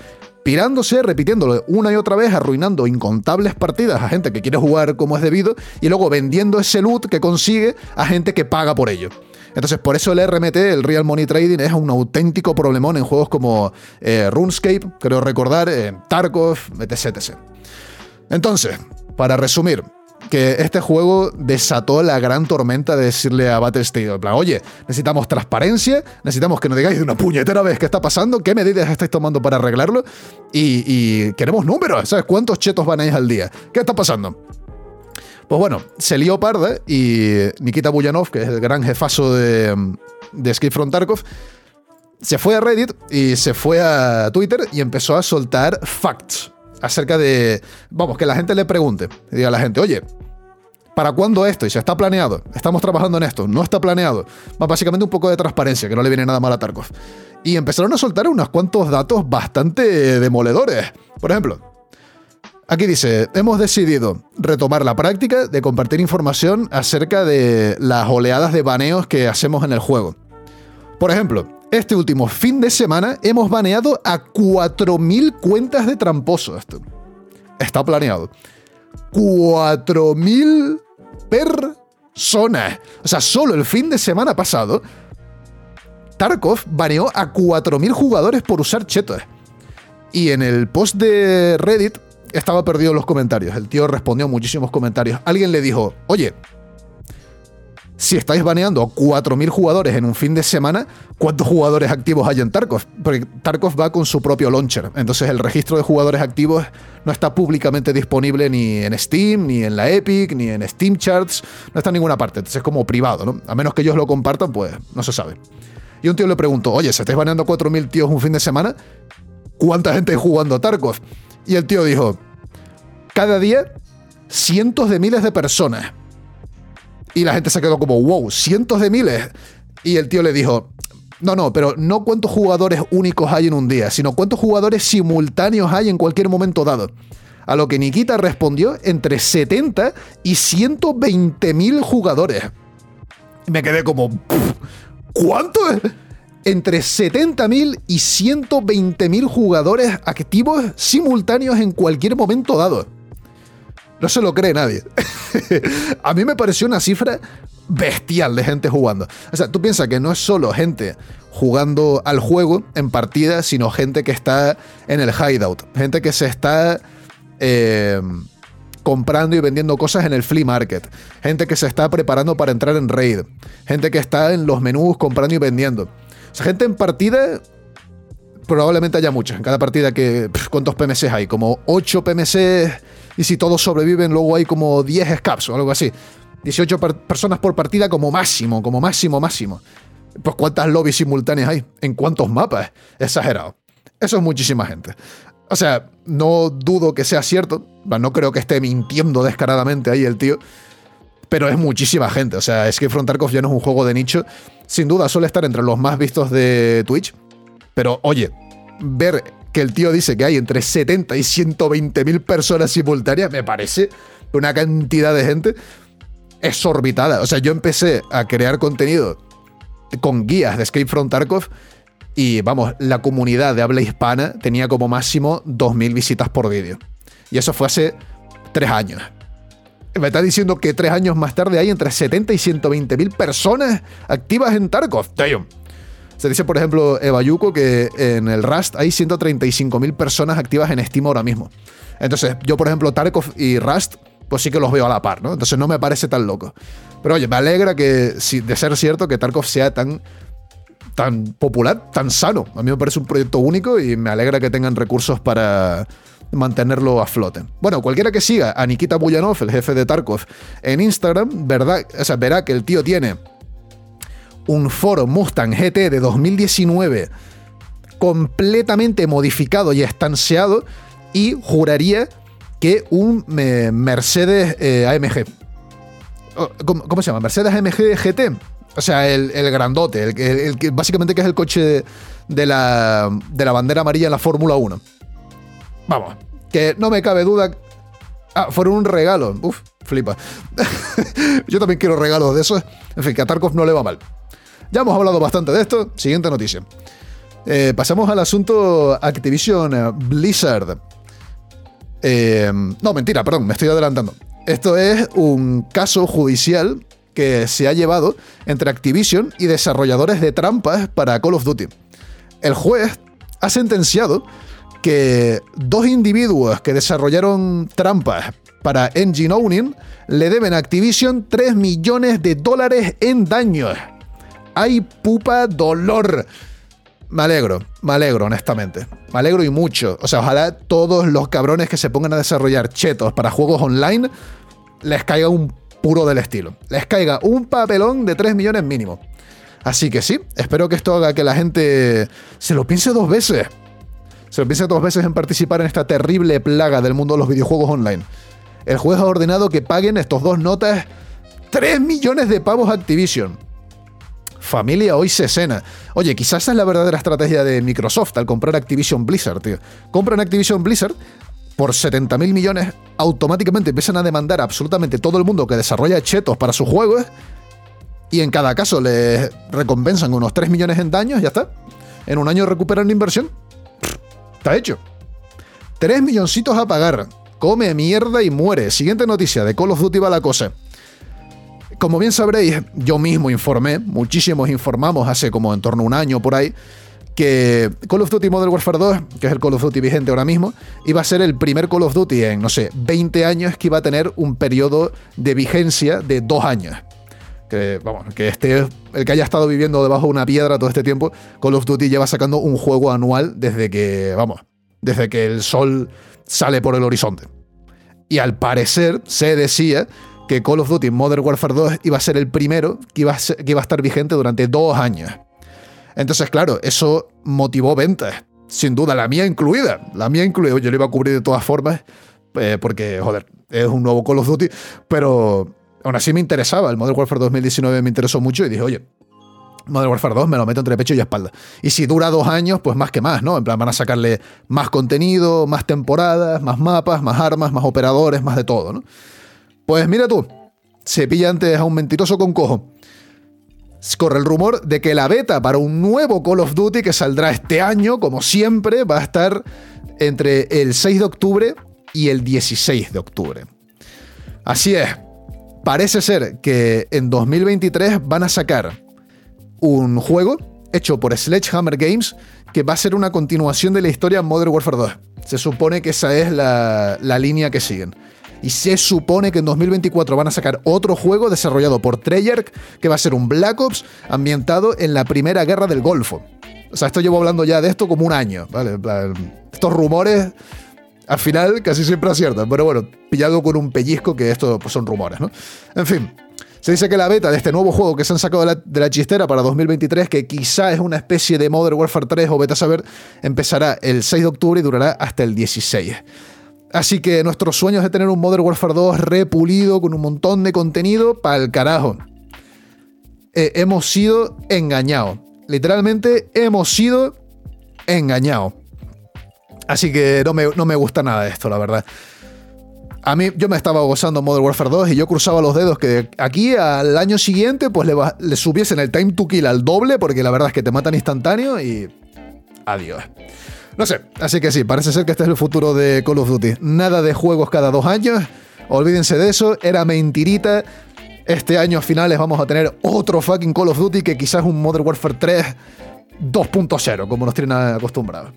pirándose, repitiéndolo una y otra vez, arruinando incontables partidas a gente que quiere jugar como es debido y luego vendiendo ese loot que consigue a gente que paga por ello. Entonces, por eso el RMT, el Real Money Trading, es un auténtico problemón en juegos como eh, RuneScape, creo recordar, eh, Tarkov, etc, etc. Entonces, para resumir, que este juego desató la gran tormenta de decirle a Battlestate, en plan, oye, necesitamos transparencia, necesitamos que nos digáis de una puñetera vez qué está pasando, qué medidas estáis tomando para arreglarlo y, queremos números, ¿sabes? ¿Cuántos chetos van a ir al día? ¿Qué está pasando? Pues bueno, se lió parda y Nikita Buyanov, que es el gran jefazo de, de Escape from Tarkov, se fue a Reddit y se fue a Twitter y empezó a soltar facts acerca de, vamos, que la gente le pregunte, y diga a la gente, oye, ¿para cuándo esto? Y si está planeado, estamos trabajando en esto, no está planeado. básicamente un poco de transparencia, que no le viene nada mal a Tarkov. Y empezaron a soltar unos cuantos datos bastante demoledores. Por ejemplo, Aquí dice, hemos decidido retomar la práctica de compartir información acerca de las oleadas de baneos que hacemos en el juego. Por ejemplo, este último fin de semana hemos baneado a 4.000 cuentas de tramposo. Esto está planeado. 4.000 personas. O sea, solo el fin de semana pasado, Tarkov baneó a 4.000 jugadores por usar chetos. Y en el post de Reddit estaba perdido los comentarios. El tío respondió muchísimos comentarios. Alguien le dijo, oye, si estáis baneando 4.000 jugadores en un fin de semana, ¿cuántos jugadores activos hay en Tarkov? Porque Tarkov va con su propio launcher, entonces el registro de jugadores activos no está públicamente disponible ni en Steam, ni en la Epic, ni en Steam Charts, no está en ninguna parte, entonces es como privado, ¿no? A menos que ellos lo compartan, pues no se sabe. Y un tío le preguntó, oye, si estáis baneando 4.000 tíos un fin de semana, ¿cuánta gente hay jugando a Tarkov? Y el tío dijo, cada día cientos de miles de personas. Y la gente se quedó como, wow, cientos de miles. Y el tío le dijo, no, no, pero no cuántos jugadores únicos hay en un día, sino cuántos jugadores simultáneos hay en cualquier momento dado. A lo que Nikita respondió entre 70 y 120 mil jugadores. Me quedé como, ¿cuánto? Entre 70.000 y 120.000 jugadores activos simultáneos en cualquier momento dado. No se lo cree nadie. a mí me pareció una cifra bestial de gente jugando. O sea, tú piensas que no es solo gente jugando al juego en partida, sino gente que está en el hideout, gente que se está eh, comprando y vendiendo cosas en el flea market, gente que se está preparando para entrar en raid, gente que está en los menús comprando y vendiendo. O sea, gente en partida probablemente haya muchas. En cada partida que... ¿Cuántos PMCs hay? Como 8 PMCs y si todos sobreviven, luego hay como 10 scaps o algo así. 18 personas por partida como máximo, como máximo, máximo. Pues cuántas lobbies simultáneas hay, en cuántos mapas. Exagerado. Eso es muchísima gente. O sea, no dudo que sea cierto. No creo que esté mintiendo descaradamente ahí el tío. Pero es muchísima gente. O sea, es que Front Tarkov ya no es un juego de nicho. Sin duda suele estar entre los más vistos de Twitch. Pero oye, ver que el tío dice que hay entre 70 y 120 mil personas simultáneas, me parece una cantidad de gente exorbitada. O sea, yo empecé a crear contenido con guías de Escape from Tarkov y vamos, la comunidad de habla hispana tenía como máximo 2.000 visitas por vídeo. Y eso fue hace tres años. Me está diciendo que tres años más tarde hay entre 70 y 120 mil personas activas en Tarkov. Damn. Se dice, por ejemplo, Yuko, que en el Rust hay 135.000 personas activas en Steam ahora mismo. Entonces, yo, por ejemplo, Tarkov y Rust, pues sí que los veo a la par, ¿no? Entonces no me parece tan loco. Pero oye, me alegra que, de ser cierto, que Tarkov sea tan, tan popular, tan sano. A mí me parece un proyecto único y me alegra que tengan recursos para mantenerlo a flote. Bueno, cualquiera que siga a Nikita Buyanov, el jefe de Tarkov, en Instagram, ¿verdad? O verá que el tío tiene un Ford Mustang GT de 2019 completamente modificado y estanseado y juraría que un eh, Mercedes eh, AMG. ¿Cómo, se llama? Mercedes AMG GT. O sea, el, grandote, el, básicamente que es el coche de, la, de la bandera amarilla en la Fórmula 1. Vamos, que no me cabe duda. Ah, fueron un regalo. Uf, flipa. Yo también quiero regalos de esos. En fin, que a Tarkov no le va mal. Ya hemos hablado bastante de esto. Siguiente noticia. Eh, pasamos al asunto Activision Blizzard. Eh, no, mentira, perdón, me estoy adelantando. Esto es un caso judicial que se ha llevado entre Activision y desarrolladores de trampas para Call of Duty. El juez ha sentenciado que dos individuos que desarrollaron trampas para Engine Owning le deben a Activision 3 millones de dólares en daños. ¡Ay, pupa dolor! Me alegro, me alegro, honestamente. Me alegro y mucho. O sea, ojalá todos los cabrones que se pongan a desarrollar chetos para juegos online les caiga un puro del estilo. Les caiga un papelón de 3 millones mínimo. Así que sí, espero que esto haga que la gente se lo piense dos veces. Se lo piense dos veces en participar en esta terrible plaga del mundo de los videojuegos online. El juez ha ordenado que paguen estos dos notas 3 millones de pavos a Activision. Familia hoy se cena. Oye, quizás esa es la verdadera estrategia de Microsoft al comprar Activision Blizzard, tío. Compran Activision Blizzard por 70 mil millones, automáticamente empiezan a demandar a absolutamente todo el mundo que desarrolla chetos para sus juegos y en cada caso les recompensan unos 3 millones en daños, ya está. En un año recuperan la inversión. Está hecho. 3 milloncitos a pagar. Come mierda y muere. Siguiente noticia, de Call of Duty va la cosa. Como bien sabréis, yo mismo informé, muchísimos informamos hace como en torno a un año por ahí, que Call of Duty Modern Warfare 2, que es el Call of Duty vigente ahora mismo, iba a ser el primer Call of Duty en, no sé, 20 años que iba a tener un periodo de vigencia de dos años. que, vamos, que esté, el que haya estado viviendo debajo de una piedra todo este tiempo, Call of Duty lleva sacando un juego anual desde que, vamos, desde que el sol sale por el horizonte. Y al parecer se decía que Call of Duty Modern Warfare 2 iba a ser el primero que iba a, estar vigente durante dos años. Entonces, claro, eso motivó ventas. Sin duda, la mía incluida. La mía incluida. Yo lo iba a cubrir de todas formas, eh, porque, joder, es un nuevo Call of Duty, pero aún así me interesaba. El Modern Warfare 2019 me interesó mucho y dije, oye, Modern Warfare 2 me lo meto entre pecho y espalda. Y si dura dos años, pues más que más, ¿no? En plan, van a sacarle más contenido, más temporadas, más mapas, más armas, más operadores, más de todo, ¿no? Pues mira tú, se pilla antes a un mentiroso con cojo. Corre el rumor de que la beta para un nuevo Call of Duty que saldrá este año, como siempre, va a estar entre el 6 de octubre y el 16 de octubre. Así es, parece ser que en 2023 van a sacar un juego hecho por Sledgehammer Games que va a ser una continuación de la historia Modern Warfare 2. Se supone que esa es la línea que siguen. Y se supone que en 2024 van a sacar otro juego desarrollado por Treyarch, que va a ser un Black Ops ambientado en la primera guerra del Golfo. O sea, esto llevo hablando ya de esto como un año, ¿vale? Estos rumores al final casi siempre aciertan, pero bueno, pillado con un pellizco que esto pues, son rumores, ¿no? En fin, se dice que la beta de este nuevo juego que se han sacado de la, chistera para 2023, que quizá es una especie de Modern Warfare 3 o beta saber, empezará el 6 de octubre y durará hasta el 16. Así que nuestros sueños de tener un Modern Warfare 2 repulido con un montón de contenido, para el carajo. Eh, hemos sido engañados. Literalmente hemos sido engañados. Así que no me, no me gusta nada esto, la verdad. A mí, yo me estaba gozando Modern Warfare 2 y yo cruzaba los dedos que aquí al año siguiente pues le, le subiesen el time to kill al doble porque la verdad es que te matan instantáneo y... Adiós. No sé, así que sí, parece ser que este es el futuro de Call of Duty. Nada de juegos cada dos años, olvídense de eso, era mentirita. Este año a finales vamos a tener otro fucking Call of Duty que quizás un Modern Warfare 3 2.0, como nos tienen acostumbrados.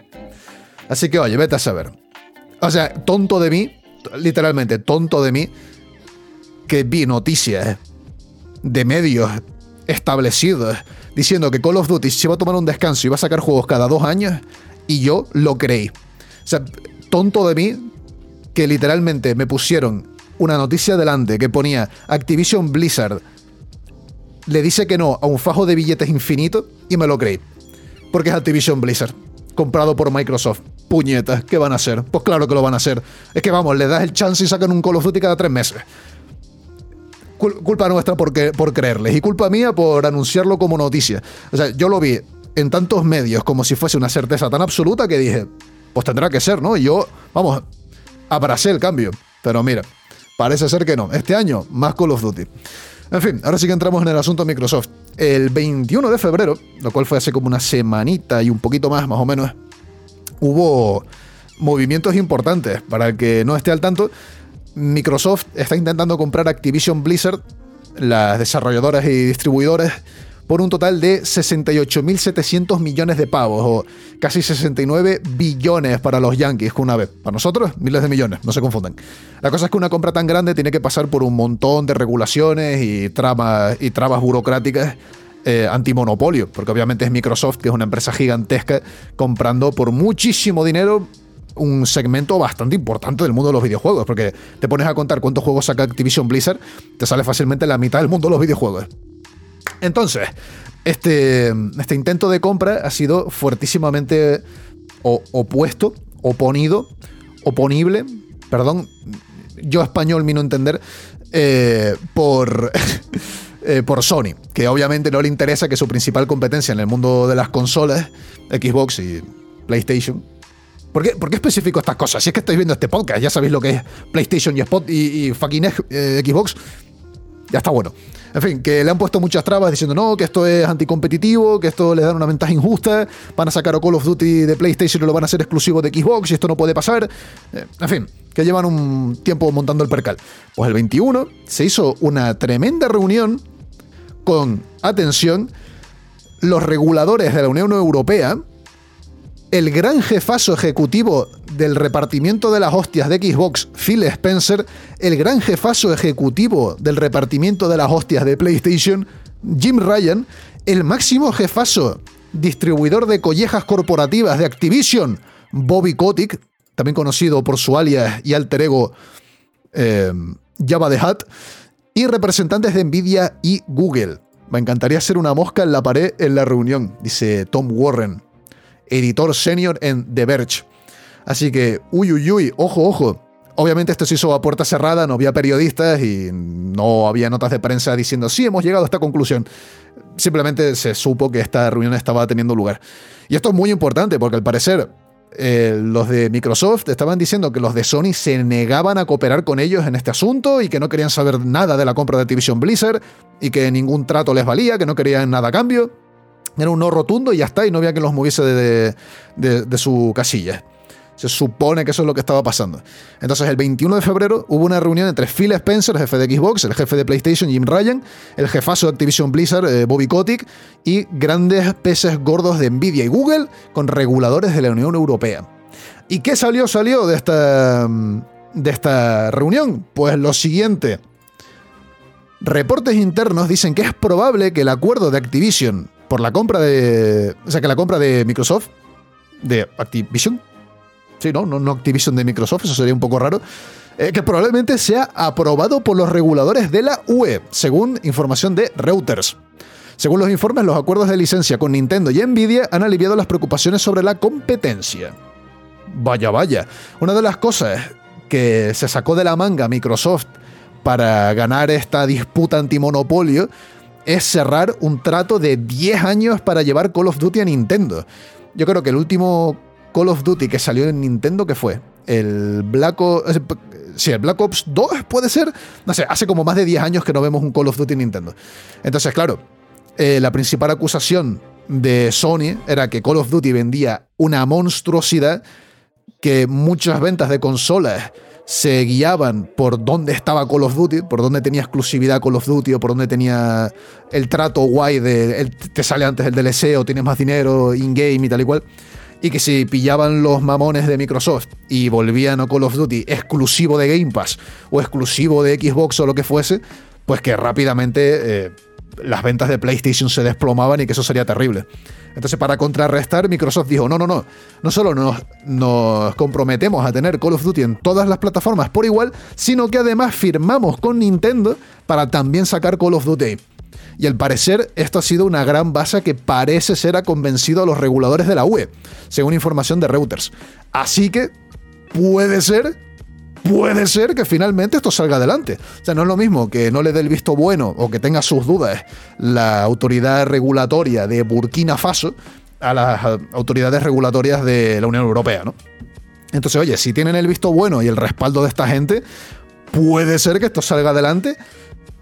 Así que oye, vete a saber. O sea, tonto de mí, literalmente tonto de mí, que vi noticias de medios establecidos diciendo que Call of Duty se va a tomar un descanso y va a sacar juegos cada dos años y yo lo creí. O sea, tonto de mí que literalmente me pusieron una noticia delante que ponía Activision Blizzard le dice que no a un fajo de billetes infinito y me lo creí. Porque es Activision Blizzard, comprado por Microsoft. Puñetas, ¿qué van a hacer? Pues claro que lo van a hacer. Es que vamos, le das el chance y sacan un Call of Duty cada tres meses. culpa nuestra por, por creerles y culpa mía por anunciarlo como noticia. O sea, yo lo vi en tantos medios como si fuese una certeza tan absoluta que dije, pues tendrá que ser, ¿no? Y yo, vamos, abracé el cambio. Pero mira, parece ser que no. Este año, más Call of Duty. En fin, ahora sí que entramos en el asunto Microsoft. El 21 de febrero, lo cual fue hace como una semanita y un poquito más, más o menos, hubo movimientos importantes. Para el que no esté al tanto, Microsoft está intentando comprar Activision Blizzard, las desarrolladoras y distribuidoras por un total de 68.700 millones de pavos, o casi 69 billones para los Yankees, una vez. Para nosotros, miles de millones, no se confundan. La cosa es que una compra tan grande tiene que pasar por un montón de regulaciones y, tramas, y trabas burocráticas eh, antimonopolio, porque obviamente es Microsoft, que es una empresa gigantesca, comprando por muchísimo dinero un segmento bastante importante del mundo de los videojuegos, porque te pones a contar cuántos juegos saca Activision Blizzard, te sale fácilmente la mitad del mundo de los videojuegos. Entonces, este, este intento de compra ha sido fuertísimamente opuesto, oponido, oponible, perdón, yo español mi no entender, eh, por, eh, por Sony, que obviamente no le interesa que su principal competencia en el mundo de las consolas, Xbox y PlayStation, ¿Por qué, ¿Por qué, especifico estas cosas? Si es que estáis viendo este podcast, ya sabéis lo que es PlayStation y, Spot y, fucking eh, Xbox. Ya está bueno. En fin, que le han puesto muchas trabas diciendo no, que esto es anticompetitivo, que esto les da una ventaja injusta, van a sacar a Call of Duty de PlayStation y lo van a hacer exclusivo de Xbox y esto no puede pasar. Eh, en fin, que llevan un tiempo montando el percal. Pues el 21 se hizo una tremenda reunión con, atención, los reguladores de la Unión Europea el gran jefazo ejecutivo del repartimiento de las hostias de Xbox, Phil Spencer, el gran jefazo ejecutivo del repartimiento de las hostias de PlayStation, Jim Ryan, el máximo jefazo distribuidor de collejas corporativas de Activision, Bobby Kotick, también conocido por su alias y alter ego eh, Java the Hutt, y representantes de Nvidia y Google. Me encantaría ser una mosca en la pared en la reunión, dice Tom Warren, editor senior en The Verge. Así que, uy, uy, uy, ojo, ojo. Obviamente esto se hizo a puerta cerrada, no había periodistas y no había notas de prensa diciendo, sí, hemos llegado a esta conclusión. Simplemente se supo que esta reunión estaba teniendo lugar. Y esto es muy importante porque al parecer eh, los de Microsoft estaban diciendo que los de Sony se negaban a cooperar con ellos en este asunto y que no querían saber nada de la compra de Activision Blizzard y que ningún trato les valía, que no querían nada a cambio. Era un no rotundo y ya está, y no había que los moviese de, su casilla. Se supone que eso es lo que estaba pasando. Entonces, el 21 de febrero hubo una reunión entre Phil Spencer, el jefe de Xbox, el jefe de PlayStation, Jim Ryan, el jefazo de Activision Blizzard, eh, Bobby Kotick, y grandes peces gordos de Nvidia y Google con reguladores de la Unión Europea. ¿Y qué salió? Salió de esta, de esta reunión? Pues lo siguiente. Reportes internos dicen que es probable que el acuerdo de Activision por la compra de. O sea, que la compra de Microsoft. De Activision. Sí, no, no, Activision de Microsoft, eso sería un poco raro. Eh, que probablemente sea aprobado por los reguladores de la UE, según información de Reuters. Según los informes, los acuerdos de licencia con Nintendo y Nvidia han aliviado las preocupaciones sobre la competencia. Vaya, vaya. Una de las cosas que se sacó de la manga Microsoft para ganar esta disputa antimonopolio es cerrar un trato de 10 años para llevar Call of Duty a Nintendo. Yo creo que el último Call of Duty que salió en Nintendo, ¿qué fue? El Black Ops... Eh, sí, el Black Ops 2 puede ser. No sé, hace como más de 10 años que no vemos un Call of Duty en Nintendo. Entonces, claro, eh, la principal acusación de Sony era que Call of Duty vendía una monstruosidad, que muchas ventas de consolas se guiaban por dónde estaba Call of Duty, por dónde tenía exclusividad Call of Duty o por dónde tenía el trato guay de te sale antes el DLC o tienes más dinero in-game y tal y cual. Y que si pillaban los mamones de Microsoft y volvían a Call of Duty exclusivo de Game Pass o exclusivo de Xbox o lo que fuese, pues que rápidamente eh, las ventas de PlayStation se desplomaban y que eso sería terrible. Entonces, para contrarrestar, Microsoft dijo, no, no, no, no solo nos, nos comprometemos a tener Call of Duty en todas las plataformas por igual, sino que además firmamos con Nintendo para también sacar Call of Duty. Y al parecer esto ha sido una gran base que parece ser ha convencido a los reguladores de la UE, según información de Reuters. Así que puede ser puede ser que finalmente esto salga adelante. O sea, no es lo mismo que no le dé el visto bueno o que tenga sus dudas la autoridad regulatoria de Burkina Faso a las autoridades regulatorias de la Unión Europea, ¿no? Entonces, oye, si tienen el visto bueno y el respaldo de esta gente, puede ser que esto salga adelante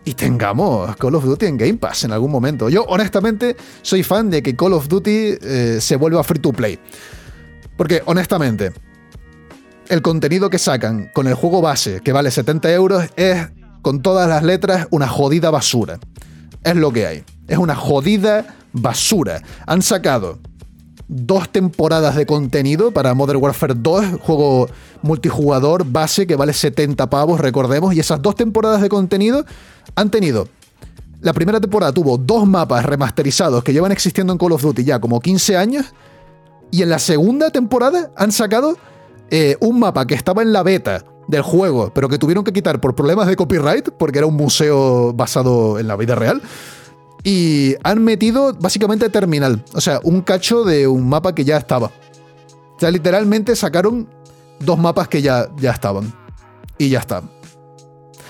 y tengamos Call of Duty en Game Pass en algún momento. Yo, honestamente, soy fan de que Call of Duty eh, se vuelva free to play. Porque, honestamente, el contenido que sacan con el juego base, que vale 70 euros, es, con todas las letras, una jodida basura. Es lo que hay. Es una jodida basura. Han sacado dos temporadas de contenido para Modern Warfare 2, juego multijugador base que vale 70 pavos, recordemos, y esas dos temporadas de contenido han tenido... La primera temporada tuvo dos mapas remasterizados que llevan existiendo en Call of Duty ya como 15 años, y en la segunda temporada han sacado eh, un mapa que estaba en la beta del juego, pero que tuvieron que quitar por problemas de copyright, porque era un museo basado en la vida real. Y han metido básicamente terminal, o sea, un cacho de un mapa que ya estaba. O sea, literalmente sacaron dos mapas que ya, ya estaban. Y ya está.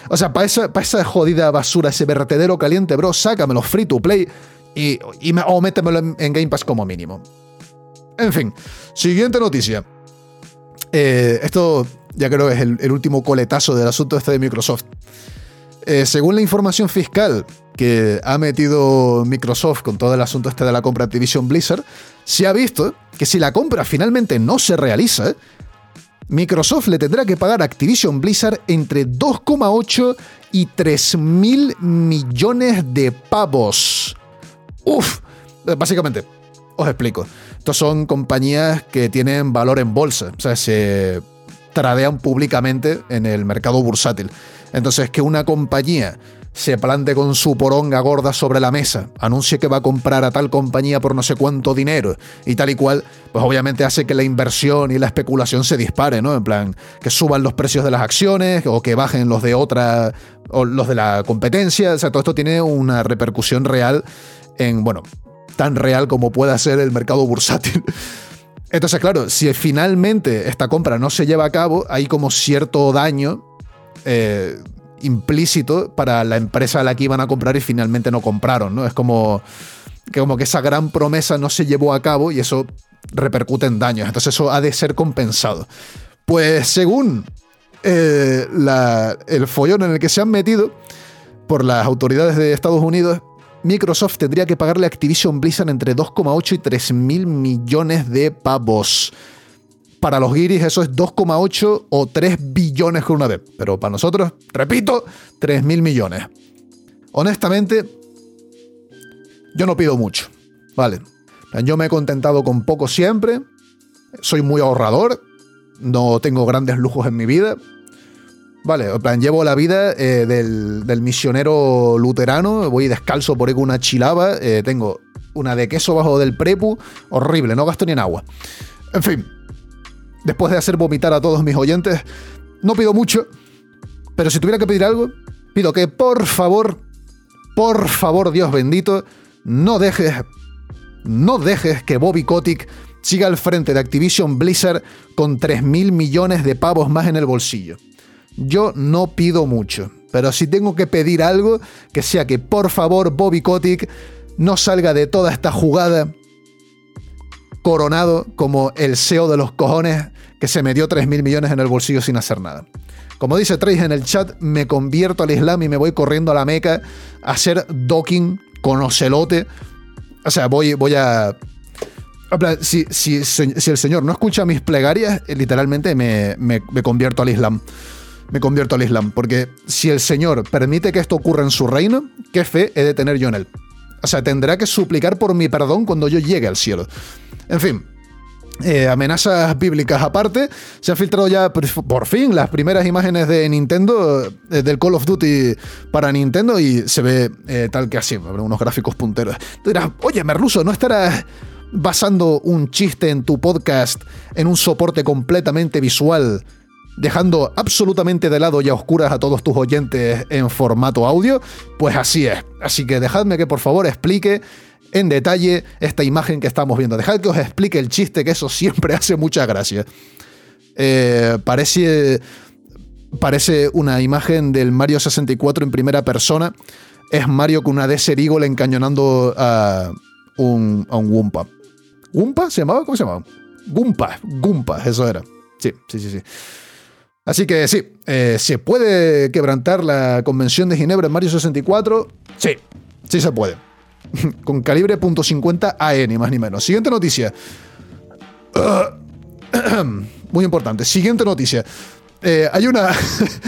O sea, para esa, esa jodida basura, ese vertedero caliente, bro, sácamelo free to play y, o métemelo en Game Pass como mínimo. En fin, siguiente noticia. Eh, esto ya creo que es el, último coletazo del asunto este de Microsoft. Eh, según la información fiscal que ha metido Microsoft con todo el asunto este de la compra de Activision Blizzard, se ha visto que si la compra finalmente no se realiza, Microsoft le tendrá que pagar a Activision Blizzard entre 2,8 y 3 mil millones de pavos. Uf, básicamente, os explico. Estos son compañías que tienen valor en bolsa, o sea, se tradean públicamente en el mercado bursátil. Entonces, que una compañía se plante con su poronga gorda sobre la mesa, anuncie que va a comprar a tal compañía por no sé cuánto dinero y tal y cual, pues obviamente hace que la inversión y la especulación se dispare, ¿no? En plan, que suban los precios de las acciones o que bajen los de otra o los de la competencia, o sea, todo esto tiene una repercusión real en, bueno, tan real como pueda ser el mercado bursátil. Entonces, claro, si finalmente esta compra no se lleva a cabo, hay como cierto daño eh, implícito para la empresa a la que iban a comprar y finalmente no compraron, ¿no? Es como que, como que esa gran promesa no se llevó a cabo y eso repercute en daños. Entonces eso ha de ser compensado. Pues según eh, el follón en el que se han metido por las autoridades de Estados Unidos, Microsoft tendría que pagarle a Activision Blizzard entre 2,8 y 3 mil millones de pavos para los guiris eso es 2,8 o 3 billones con una vez. Pero para nosotros, repito, 3 mil millones. Honestamente, yo no pido mucho. Vale. Yo me he contentado con poco siempre. Soy muy ahorrador. No tengo grandes lujos en mi vida. Vale, en plan, llevo la vida eh, del, misionero luterano. Voy descalzo por ahí con una chilaba. Eh, tengo una de queso bajo del prepu. Horrible, no gasto ni en agua. En fin, después de hacer vomitar a todos mis oyentes, no pido mucho, pero si tuviera que pedir algo, pido que por favor, por favor, Dios bendito, no dejes, no dejes que Bobby Kotick siga al frente de Activision Blizzard con 3 mil millones de pavos más en el bolsillo. Yo no pido mucho, pero si tengo que pedir algo, que sea que por favor Bobby Kotick no salga de toda esta jugada coronado como el CEO de los cojones que se me dio 3 mil millones en el bolsillo sin hacer nada. Como dice Trace en el chat, me convierto al Islam y me voy corriendo a la Meca a hacer docking con Ocelote. O sea, voy, voy a. Si, si, el Señor no escucha mis plegarias, eh, literalmente me, me, me convierto al Islam. Me convierto al Islam. Porque si el Señor permite que esto ocurra en su reino, ¿qué fe he de tener yo en él? O sea, tendrá que suplicar por mi perdón cuando yo llegue al cielo. En fin, eh, amenazas bíblicas aparte, se han filtrado ya por fin las primeras imágenes de Nintendo, eh, del Call of Duty para Nintendo, y se ve eh, tal que así, unos gráficos punteros. Tú dirás, oye, Merluso, ¿no estarás basando un chiste en tu podcast en un soporte completamente visual? Dejando absolutamente de lado y a oscuras a todos tus oyentes en formato audio, pues así es. Así que dejadme que por favor explique en detalle esta imagen que estamos viendo. Dejad que os explique el chiste, que eso siempre hace mucha gracia. Eh, parece, parece una imagen del Mario 64 en primera persona. Es Mario con una Desert Eagle encañonando a un, a un Goompa. ¿Goompa se llamaba? ¿Cómo se llamaba? Goompa, Goompa, eso era. Sí, sí, sí, sí. Así que sí, eh, ¿se puede quebrantar la Convención de Ginebra en Mario 64? Sí, sí se puede. con calibre .50 AE, ni más ni menos. Siguiente noticia. muy importante. Siguiente noticia. Eh, hay una.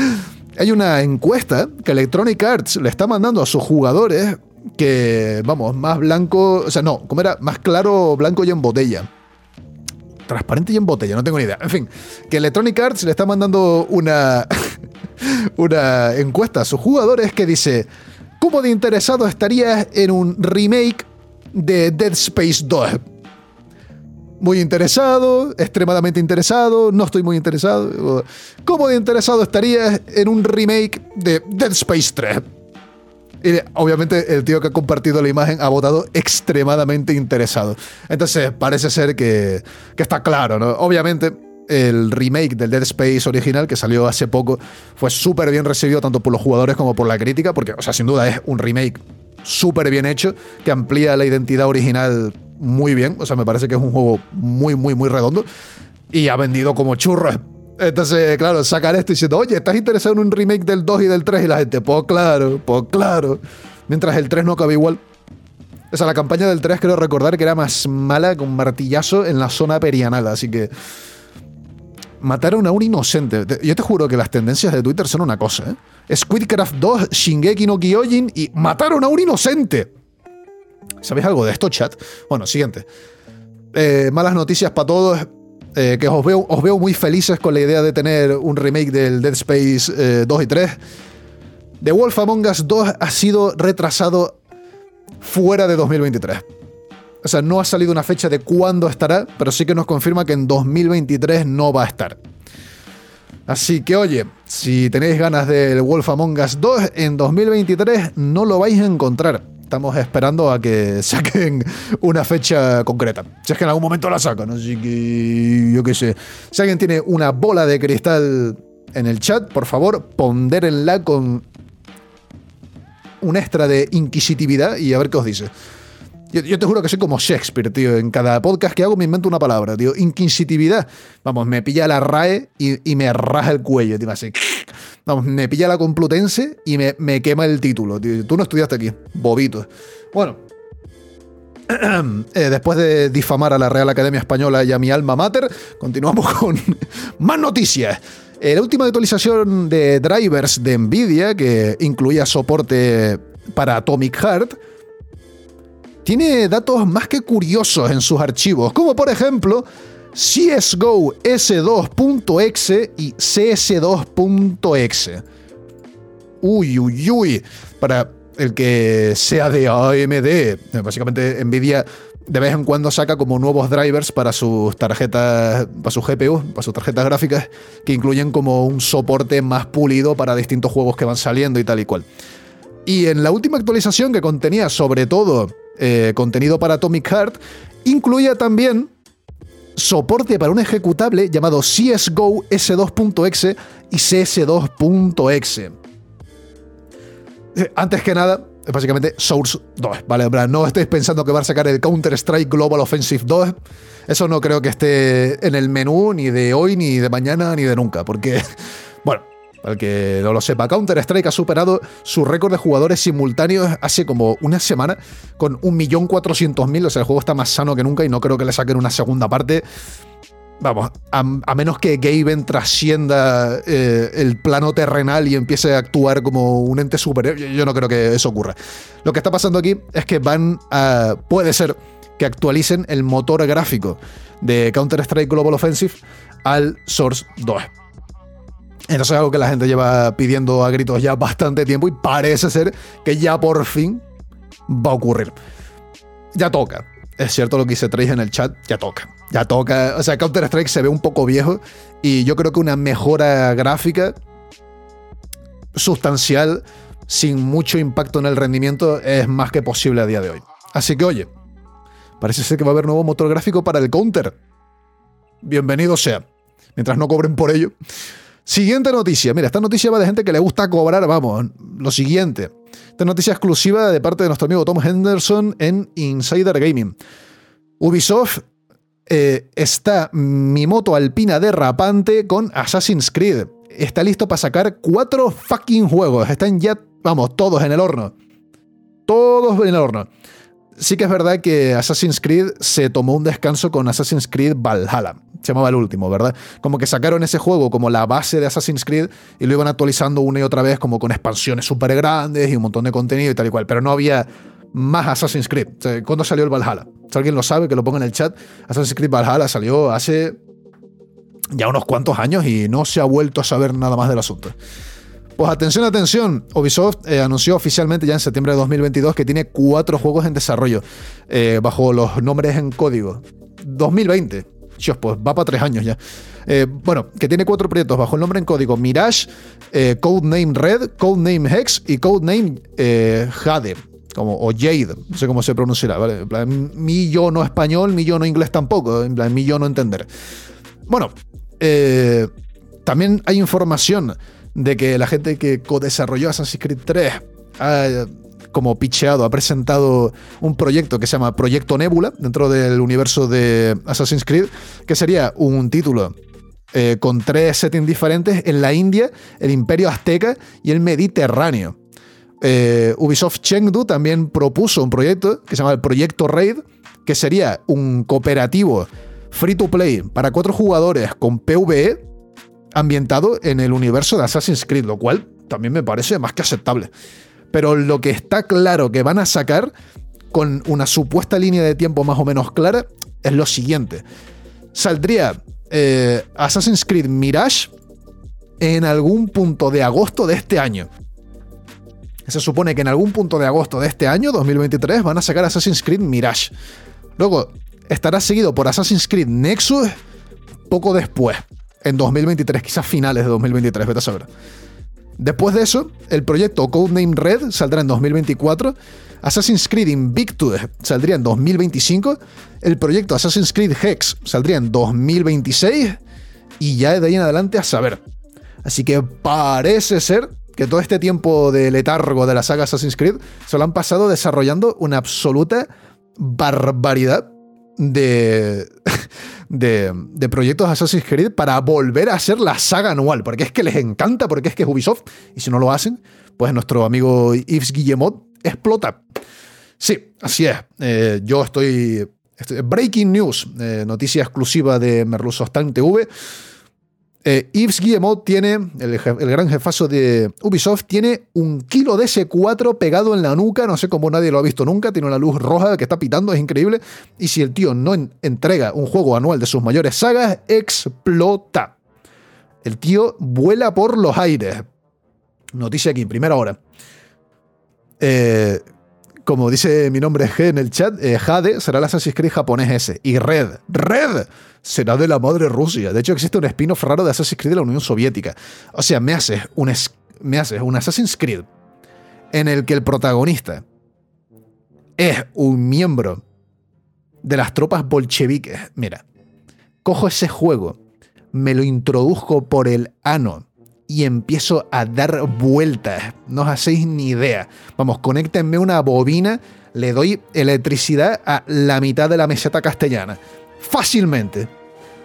hay una encuesta que Electronic Arts le está mandando a sus jugadores que, vamos, más blanco. O sea, no, como era? Más claro, blanco y en botella. Transparente y en botella, no tengo ni idea. En fin, que Electronic Arts le está mandando una. una encuesta a sus jugadores que dice. ¿Cómo de interesado estarías en un remake de Dead Space 2? Muy interesado, extremadamente interesado, no estoy muy interesado. ¿Cómo de interesado estarías en un remake de Dead Space 3? Y obviamente el tío que ha compartido la imagen ha votado extremadamente interesado. Entonces parece ser que, que está claro, ¿no? Obviamente el remake del Dead Space original que salió hace poco fue súper bien recibido tanto por los jugadores como por la crítica, porque, o sea, sin duda es un remake súper bien hecho que amplía la identidad original muy bien. O sea, me parece que es un juego muy, muy, muy redondo y ha vendido como churros. Entonces, claro, sacar esto diciendo, oye, ¿estás interesado en un remake del 2 y del 3? Y la gente, pues claro, pues claro. Mientras el 3 no cabe igual. O sea, la campaña del 3 quiero recordar que era más mala con martillazo en la zona perianal, así que mataron a un inocente. Yo te juro que las tendencias de Twitter son una cosa, ¿eh? Squidcraft 2, Shingeki no Kyojin y mataron a un inocente. ¿Sabéis algo de esto, chat? Bueno, siguiente. eh, malas noticias para todos. Eh, que os veo, os veo muy felices con la idea de tener un remake del Dead Space 2 y 3. The Wolf Among Us 2 ha sido retrasado fuera de 2023. O sea, no ha salido una fecha de cuándo estará, pero sí que nos confirma que en 2023 no va a estar. Así que oye, si tenéis ganas del Wolf Among Us 2, en 2023 no lo vais a encontrar. Estamos esperando a que saquen una fecha concreta. Si es que en algún momento la sacan, así que yo qué sé. Si alguien tiene una bola de cristal en el chat, por favor, pondérenla con un extra de inquisitividad y a ver qué os dice. Yo, te juro que soy como Shakespeare, tío. En cada podcast que hago me invento una palabra, tío. Inquisitividad. Vamos, me pilla la RAE y, me raja el cuello, tío. Así. Vamos, me pilla la Complutense y me, quema el título. Tú no estudiaste aquí, bobito. Bueno. Eh, después de difamar a la Real Academia Española y a mi alma mater, continuamos con más noticias. Eh, la última actualización de drivers de Nvidia, que incluía soporte para Atomic Heart, tiene datos más que curiosos en sus archivos, como por ejemplo CSGO S2.exe y CS2.exe. Uy, uy, uy. Para el que sea de AMD, básicamente Nvidia de vez en cuando saca como nuevos drivers para sus tarjetas, para sus GPU, para sus tarjetas gráficas, que incluyen como un soporte más pulido para distintos juegos que van saliendo y tal y cual. Y en la última actualización que contenía sobre todo eh, contenido para Atomic Heart, incluía también soporte para un ejecutable llamado CSGO S2.exe y CS2.exe. Eh, antes que nada, básicamente Source 2, ¿vale? No estéis pensando que va a sacar el Counter-Strike Global Offensive 2. Eso no creo que esté en el menú ni de hoy, ni de mañana, ni de nunca, porque, bueno, para el que no lo sepa, Counter-Strike ha superado su récord de jugadores simultáneos hace como una semana con 1.400.000. O sea, el juego está más sano que nunca y no creo que le saquen una segunda parte. Vamos, a, menos que Gaben trascienda eh, el plano terrenal y empiece a actuar como un ente superior, yo no creo que eso ocurra. Lo que está pasando aquí es que van a. Puede ser que actualicen el motor gráfico de Counter-Strike Global Offensive al Source 2. Entonces es algo que la gente lleva pidiendo a gritos ya bastante tiempo y parece ser que ya por fin va a ocurrir. Ya toca. Es cierto lo que dice Trace en el chat, ya toca. Ya toca. O sea, Counter-Strike se ve un poco viejo y yo creo que una mejora gráfica sustancial, sin mucho impacto en el rendimiento, es más que posible a día de hoy. Así que oye, parece ser que va a haber nuevo motor gráfico para el Counter. Bienvenido sea. Mientras no cobren por ello. Siguiente noticia. Mira, esta noticia va de gente que le gusta cobrar. Vamos, lo siguiente. Esta noticia exclusiva de parte de nuestro amigo Tom Henderson en Insider Gaming. Ubisoft eh, está mi moto alpina derrapante con Assassin's Creed. Está listo para sacar cuatro fucking juegos. Están ya, vamos, todos en el horno. Todos en el horno. Sí que es verdad que Assassin's Creed se tomó un descanso con Assassin's Creed Valhalla se llamaba el último, ¿verdad? Como que sacaron ese juego como la base de Assassin's Creed y lo iban actualizando una y otra vez como con expansiones súper grandes y un montón de contenido y tal y cual, pero no había más Assassin's Creed. ¿Cuándo salió el Valhalla? Si alguien lo sabe, que lo ponga en el chat. Assassin's Creed Valhalla salió hace ya unos cuantos años y no se ha vuelto a saber nada más del asunto. Pues atención, atención. Ubisoft eh, anunció oficialmente ya en septiembre de 2022 que tiene cuatro juegos en desarrollo eh, bajo los nombres en código. 2020 pues va para tres años ya. Eh, bueno, que tiene cuatro proyectos bajo el nombre en código Mirage, Codename Red, Codename Hex y Codename Jade. Como, o Jade, no sé cómo se pronunciará, ¿vale? En plan, mi yo no español, mi yo no inglés tampoco, en plan, mi yo no entender. Bueno, también hay información de que la gente que co-desarrolló Assassin's Creed 3 ha como picheado, ha presentado un proyecto que se llama Proyecto Nebula dentro del universo de Assassin's Creed, que sería un título eh, con tres settings diferentes en la India, el Imperio Azteca y el Mediterráneo. Eh, Ubisoft Chengdu también propuso un proyecto que se llama el Proyecto Raid, que sería un cooperativo free to play para cuatro jugadores con PvE ambientado en el universo de Assassin's Creed, lo cual también me parece más que aceptable pero lo que está claro que van a sacar con una supuesta línea de tiempo más o menos clara es lo siguiente. Saldría eh, Assassin's Creed Mirage en algún punto de agosto de este año. Se supone que en algún punto de agosto de este año, 2023, van a sacar Assassin's Creed Mirage. Luego estará seguido por Assassin's Creed Nexus poco después, en 2023, quizás finales de 2023, vete a saber. Después de eso, el proyecto Codename Red saldrá en 2024, Assassin's Creed Invictus saldría en 2025, el proyecto Assassin's Creed Hex saldría en 2026 y ya de ahí en adelante a saber. Así que parece ser que todo este tiempo de letargo de la saga Assassin's Creed se lo han pasado desarrollando una absoluta barbaridad de, de, proyectos Assassin's Creed para volver a hacer la saga anual, porque es que les encanta, porque es que es Ubisoft, y si no lo hacen, pues nuestro amigo Yves Guillemot explota. Sí, así es. Eh, yo estoy, Breaking news, eh, noticia exclusiva de Merluzostan TV. Eh, Yves Guillemot tiene, el, el, gran jefazo de Ubisoft, tiene un kilo de S4 pegado en la nuca, no sé cómo nadie lo ha visto nunca, tiene una luz roja que está pitando, es increíble, y si el tío no entrega un juego anual de sus mayores sagas, explota. El tío vuela por los aires. Noticia aquí, primera hora. Eh, como dice mi nombre G en el chat, eh, Jade será el Assassin's Creed japonés ese. Y Red, Red será de la madre Rusia. De hecho, existe un spin-off de Assassin's Creed de la Unión Soviética. O sea, me haces un, me haces un Assassin's Creed en el que el protagonista es un miembro de las tropas bolcheviques. Mira, cojo ese juego, me lo introduzco por el ano y empiezo a dar vueltas. No os hacéis ni idea. Vamos, conéctenme una bobina, le doy electricidad a la mitad de la meseta castellana. Fácilmente.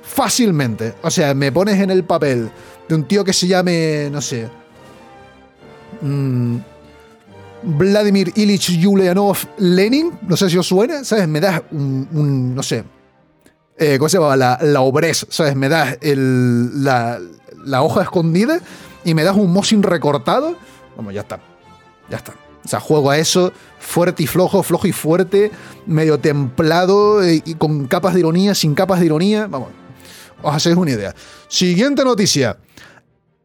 Fácilmente. O sea, me pones en el papel de un tío que se llame, no sé. Mmm, Vladimir Ilich Yulianov Lenin. No sé si os suena, ¿sabes? Me das un, no sé. Eh, ¿Cómo se llama? La, la obres, ¿sabes? Me das el, la, la hoja escondida y me das un Mosin recortado, vamos, ya está. Ya está. O sea, juego a eso, fuerte y flojo, flojo y fuerte, medio templado, y, con capas de ironía, sin capas de ironía. Vamos, os hacéis una idea. Siguiente noticia.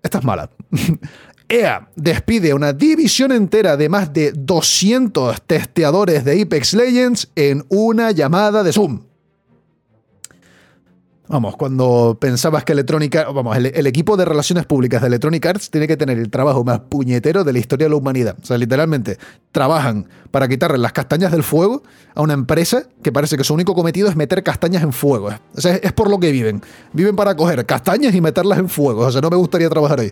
Esta es mala. EA despide una división entera de más de 200 testeadores de Apex Legends en una llamada de Zoom. Vamos, cuando pensabas que Electronic Arts, vamos, el, equipo de relaciones públicas de Electronic Arts tiene que tener el trabajo más puñetero de la historia de la humanidad. O sea, literalmente, trabajan para quitarle las castañas del fuego a una empresa que parece que su único cometido es meter castañas en fuego. O sea, es, por lo que viven. Viven para coger castañas y meterlas en fuego. O sea, no me gustaría trabajar ahí.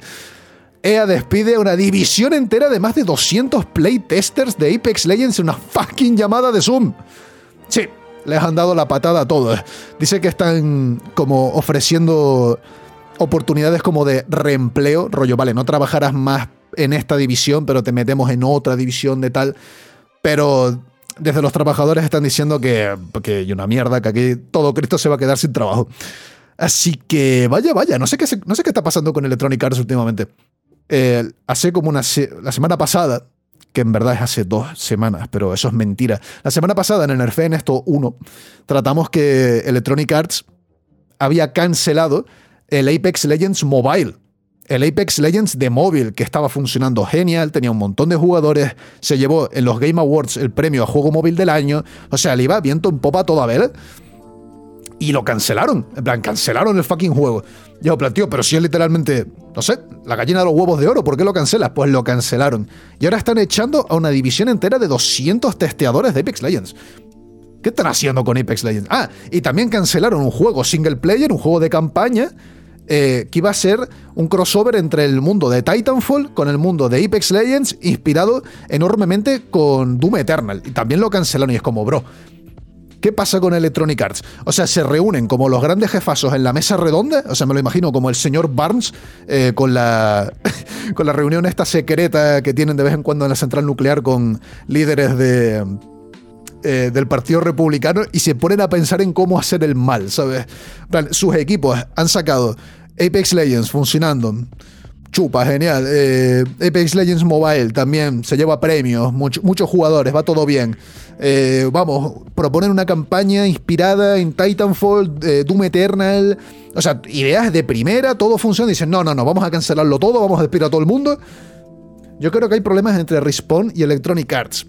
EA despide una división entera de más de 200 playtesters de Apex Legends en una fucking llamada de Zoom. Sí, les han dado la patada a todos. Dice que están como ofreciendo oportunidades como de reempleo, rollo, vale, no trabajarás más en esta división, pero te metemos en otra división de tal. Pero desde los trabajadores están diciendo que, que una mierda, que aquí todo Cristo se va a quedar sin trabajo. Así que vaya, vaya, no sé qué, no sé qué está pasando con Electronic Arts últimamente. Eh, hace como una la semana pasada que en verdad es hace dos semanas, pero eso es mentira. La semana pasada en el Nerfe en esto 1 tratamos que Electronic Arts había cancelado el Apex Legends Mobile. El Apex Legends de móvil, que estaba funcionando genial, tenía un montón de jugadores, se llevó en los Game Awards el premio a juego móvil del año, o sea, le iba viento en popa toda vela y lo cancelaron. En plan, cancelaron el fucking juego. Yo, plan, tío, pero si es literalmente, no sé, la gallina de los huevos de oro, ¿por qué lo cancelas? Pues lo cancelaron. Y ahora están echando a una división entera de 200 testeadores de Apex Legends. ¿Qué están haciendo con Apex Legends? Ah, y también cancelaron un juego single player, un juego de campaña, eh, que iba a ser un crossover entre el mundo de Titanfall con el mundo de Apex Legends, inspirado enormemente con Doom Eternal. Y también lo cancelaron y es como, bro, ¿Qué pasa con Electronic Arts? O sea, se reúnen como los grandes jefazos en la mesa redonda, o sea, me lo imagino como el señor Barnes eh, con, la, con la reunión esta secreta que tienen de vez en cuando en la central nuclear con líderes de, eh, del Partido Republicano y se ponen a pensar en cómo hacer el mal, ¿sabes? Sus equipos han sacado Apex Legends funcionando chupa, genial. Eh, Apex Legends Mobile también se lleva premios, muchos jugadores, va todo bien. Eh, vamos, proponer una campaña inspirada en Titanfall, eh, Doom Eternal. O sea, ideas de primera, todo funciona. Dicen, no, no, no, vamos a cancelarlo todo, vamos a despedir a todo el mundo. Yo creo que hay problemas entre Respawn y Electronic Arts.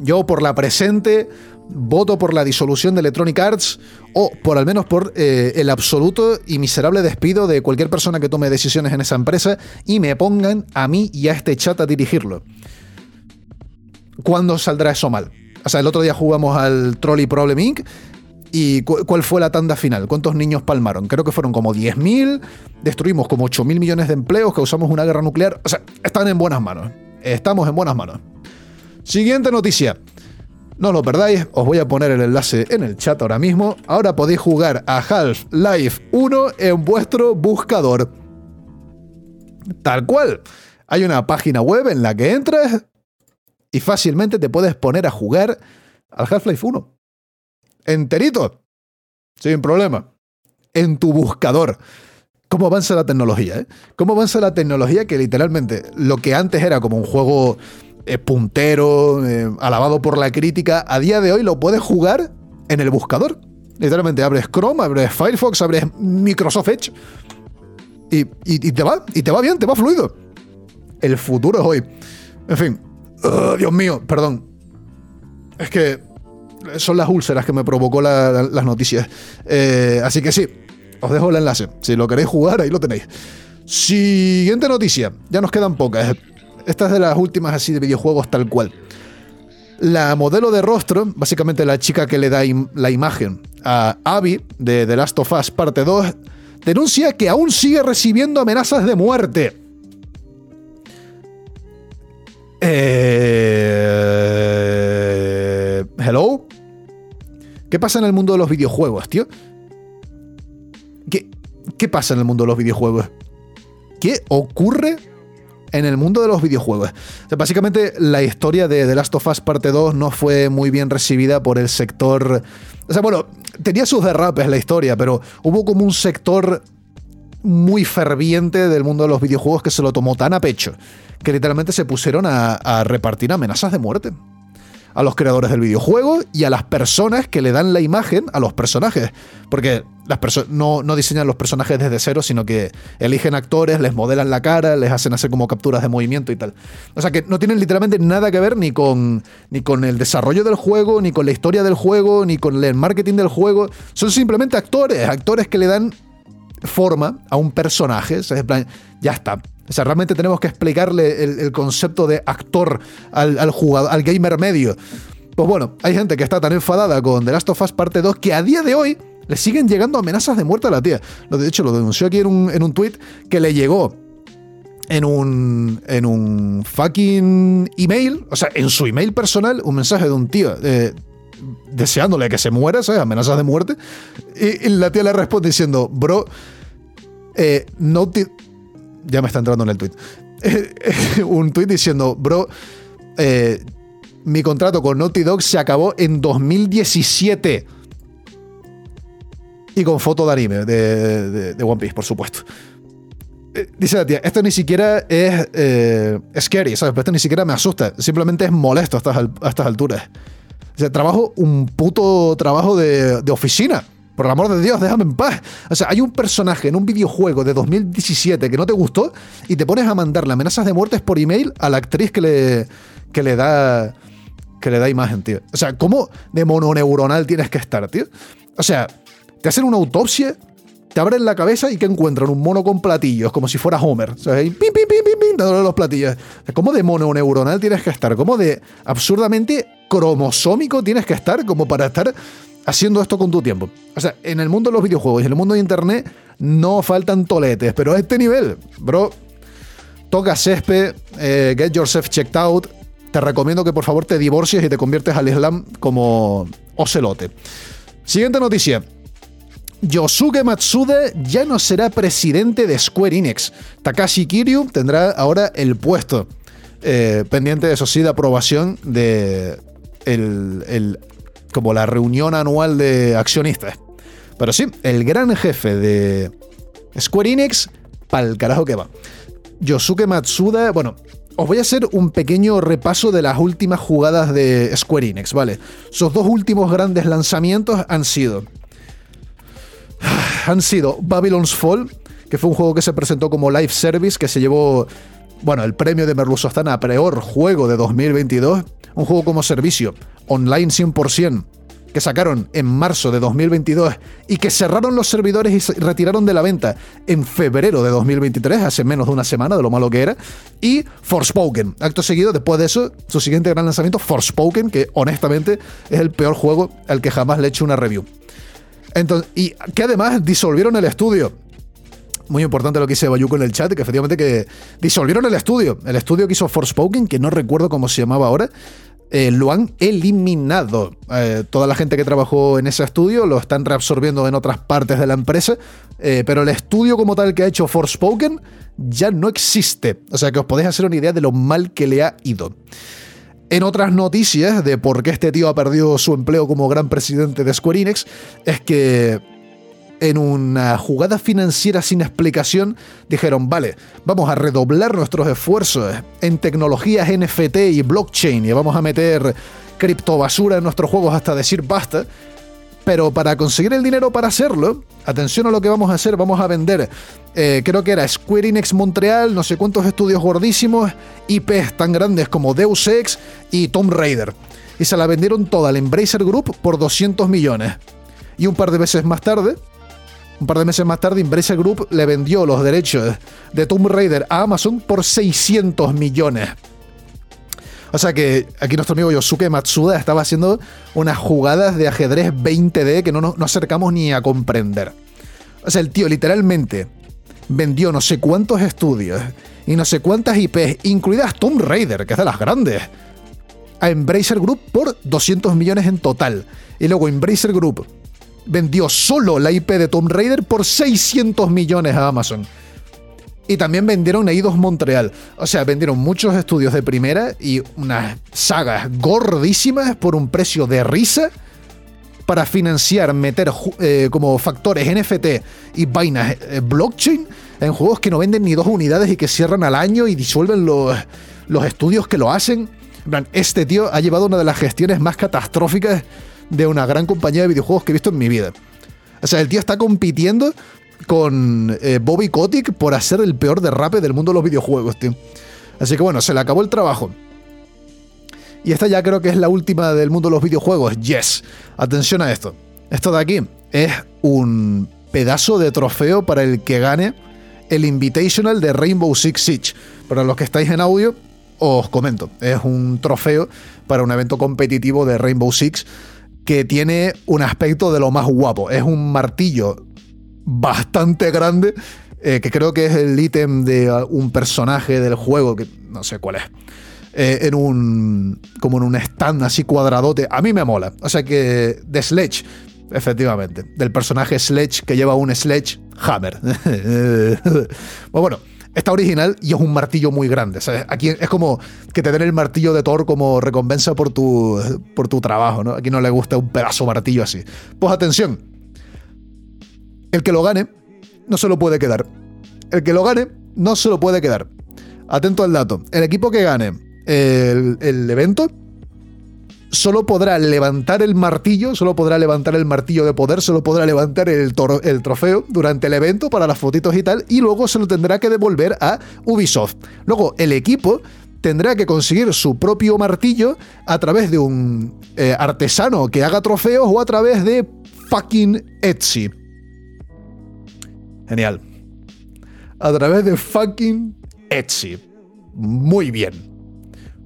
Yo, por la presente, voto por la disolución de Electronic Arts o por al menos por eh, el absoluto y miserable despido de cualquier persona que tome decisiones en esa empresa y me pongan a mí y a este chat a dirigirlo. ¿Cuándo saldrá eso mal? O sea, el otro día jugamos al Trolley Problem Inc. ¿Y cuál fue la tanda final? ¿Cuántos niños palmaron? Creo que fueron como 10.000, destruimos como 8.000 millones de empleos, causamos una guerra nuclear. O sea, están en buenas manos. Estamos en buenas manos. Siguiente noticia. No lo perdáis, os voy a poner el enlace en el chat ahora mismo. Ahora podéis jugar a Half-Life 1 en vuestro buscador. Tal cual. Hay una página web en la que entras y fácilmente te puedes poner a jugar al Half-Life 1. Enterito. Sin problema. En tu buscador. ¿Cómo avanza la tecnología? Eh? ¿Cómo avanza la tecnología que literalmente lo que antes era como un juego eh, puntero, eh, alabado por la crítica, a día de hoy lo puedes jugar en el buscador. Literalmente abres Chrome, abres Firefox, abres Microsoft Edge y, te va, y te va bien, te va fluido. El futuro es hoy. En fin, oh, Dios mío, perdón. Es que son las úlceras que me provocó las noticias. Eh, así que sí, os dejo el enlace. Si lo queréis jugar, ahí lo tenéis. Siguiente noticia. Ya nos quedan pocas. Esta es de las últimas así de videojuegos tal cual. La modelo de rostro, básicamente la chica que le da la imagen a Abby de The Last of Us Parte 2, denuncia que aún sigue recibiendo amenazas de muerte. Eh... Hello. ¿Qué pasa en el mundo de los videojuegos, tío? ¿Qué, ¿Qué pasa en el mundo de los videojuegos? ¿Qué ocurre en el mundo de los videojuegos. básicamente la historia de The Last of Us Parte 2 no fue muy bien recibida por el sector... O sea, bueno, tenía sus derrapes la historia, pero hubo como un sector muy ferviente del mundo de los videojuegos que se lo tomó tan a pecho que literalmente se pusieron a repartir amenazas de muerte a los creadores del videojuego y a las personas que le dan la imagen a los personajes. Porque las personas no, no, diseñan los personajes desde cero, sino que eligen actores, les modelan la cara, les hacen hacer como capturas de movimiento y tal. O sea que no tienen literalmente nada que ver ni con, ni con el desarrollo del juego, ni con la historia del juego, ni con el marketing del juego. Son simplemente actores, actores que le dan forma a un personaje. O sea, plan, ya está. O sea, realmente tenemos que explicarle el, concepto de actor al, jugador, al gamer medio. Pues bueno, hay gente que está tan enfadada con The Last of Us Parte 2 que a día de hoy le siguen llegando amenazas de muerte a la tía. De hecho, lo denunció aquí en un, en un tweet que le llegó en un, en un fucking email, o sea, en su email personal, un mensaje de un tío eh, deseándole que se muera, ¿sabes? Amenazas de muerte. Y, la tía le responde diciendo, bro, eh, ya me está entrando en el tweet. un tweet diciendo, bro, eh, mi contrato con Naughty Dog se acabó en 2017. Y con foto de anime, de, One Piece, por supuesto. Eh, dice la tía, esto ni siquiera es eh, scary, ¿sabes? Esto ni siquiera me asusta, simplemente es molesto a estas alturas. Sea, trabajo un puto trabajo de, oficina. Por el amor de Dios, déjame en paz. O sea, hay un personaje en un videojuego de 2017 que no te gustó y te pones a mandarle amenazas de muertes por email a la actriz que le, que le da que le da imagen, tío. O sea, ¿cómo de mononeuronal tienes que estar, tío? O sea, te hacen una autopsia, te abren la cabeza y que encuentran un mono con platillos, como si fuera Homer. O sea, pim, pim, pim, pim, pim, dándole los platillos. ¿Cómo de mononeuronal tienes que estar? ¿Cómo de absurdamente cromosómico tienes que estar como para estar haciendo esto con tu tiempo. O sea, en el mundo de los videojuegos y en el mundo de internet no faltan toletes, pero a este nivel, bro, toca césped, eh, get yourself checked out. Te recomiendo que por favor te divorcies y te conviertes al Islam como ocelote. Siguiente noticia. Yosuke Matsuda ya no será presidente de Square Enix. Takashi Kiryu tendrá ahora el puesto. Eh, pendiente, eso sí, de aprobación de el como la reunión anual de accionistas. Pero sí, el gran jefe de Square Enix, pa'l carajo que va. Yosuke Matsuda, bueno, os voy a hacer un pequeño repaso de las últimas jugadas de Square Enix, ¿vale? Sus dos últimos grandes lanzamientos han sido... Han sido Babylon's Fall, que fue un juego que se presentó como live service, que se llevó, bueno, el premio de Merluzostana a peor juego de 2022, un juego como servicio, online 100%, que sacaron en marzo de 2022 y que cerraron los servidores y se retiraron de la venta en febrero de 2023, hace menos de una semana de lo malo que era, y Forspoken. Acto seguido, después de eso, su siguiente gran lanzamiento, Forspoken, que honestamente es el peor juego al que jamás le he hecho una review. Entonces, y que además disolvieron el estudio. Muy importante lo que dice Bayuco en el chat, que efectivamente que disolvieron el estudio. El estudio que hizo Forspoken, que no recuerdo cómo se llamaba ahora, eh, lo han eliminado. Eh, toda la gente que trabajó en ese estudio lo están reabsorbiendo en otras partes de la empresa, eh, pero el estudio como tal que ha hecho Forspoken ya no existe. O sea que os podéis hacer una idea de lo mal que le ha ido. En otras noticias de por qué este tío ha perdido su empleo como gran presidente de Square Enix, es que en una jugada financiera sin explicación, dijeron, vale, vamos a redoblar nuestros esfuerzos en tecnologías NFT y blockchain y vamos a meter criptobasura en nuestros juegos hasta decir basta. Pero para conseguir el dinero para hacerlo, atención a lo que vamos a hacer, vamos a vender, eh, creo que era Square Enix Montreal, no sé cuántos estudios gordísimos, IPs tan grandes como Deus Ex y Tomb Raider. Y se la vendieron toda al Embracer Group por 200 millones. Y un par de veces más tarde, un par de meses más tarde, Embracer Group le vendió los derechos de Tomb Raider a Amazon por 600 millones. O sea que aquí nuestro amigo Yosuke Matsuda estaba haciendo unas jugadas de ajedrez 20D que no nos acercamos ni a comprender. O sea, el tío literalmente vendió no sé cuántos estudios y no sé cuántas IPs, incluidas Tomb Raider, que es de las grandes, a Embracer Group por 200 millones en total. Y luego Embracer Group vendió solo la IP de Tomb Raider por 600 millones a Amazon. Y también vendieron Eidos Montreal. O sea, vendieron muchos estudios de primera y unas sagas gordísimas por un precio de risa para financiar, meter eh, como factores NFT y vainas eh, blockchain en juegos que no venden ni dos unidades y que cierran al año y disuelven los, los estudios que lo hacen. Este tío ha llevado una de las gestiones más catastróficas de una gran compañía de videojuegos que he visto en mi vida. O sea, el tío está compitiendo con eh, Bobby Kotick por hacer el peor derrape del mundo de los videojuegos, tío. Así que bueno, se le acabó el trabajo. Y esta ya creo que es la última del mundo de los videojuegos. Yes. Atención a esto. Esto de aquí es un pedazo de trofeo para el que gane el Invitational de Rainbow Six Siege. Para los que estáis en audio, os comento. Es un trofeo para un evento competitivo de Rainbow Six que tiene un aspecto de lo más guapo. Es un martillo bastante grande, eh, que creo que es el ítem de un personaje del juego, que no sé cuál es. Eh, en un. como en un stand así cuadradote. A mí me mola. O sea que. De Sledge, efectivamente. Del personaje Sledge que lleva un Sledge Hammer. pues bueno, está original y es un martillo muy grande. Aquí es como que te den el martillo de Thor como recompensa por tu, por tu trabajo, ¿no? Aquí no le gusta un pedazo martillo así. Pues atención, el que lo gane no se lo puede quedar. El que lo gane no se lo puede quedar. Atento al dato. El equipo que gane el, el evento solo podrá levantar el martillo, solo podrá levantar el martillo de poder, solo podrá levantar el, el, trofeo durante el evento para las fotitos y tal, y luego se lo tendrá que devolver a Ubisoft. Luego, el equipo tendrá que conseguir su propio martillo a través de un eh, artesano que haga trofeos o a través de fucking Etsy. Genial. A través de fucking Etsy. Muy bien.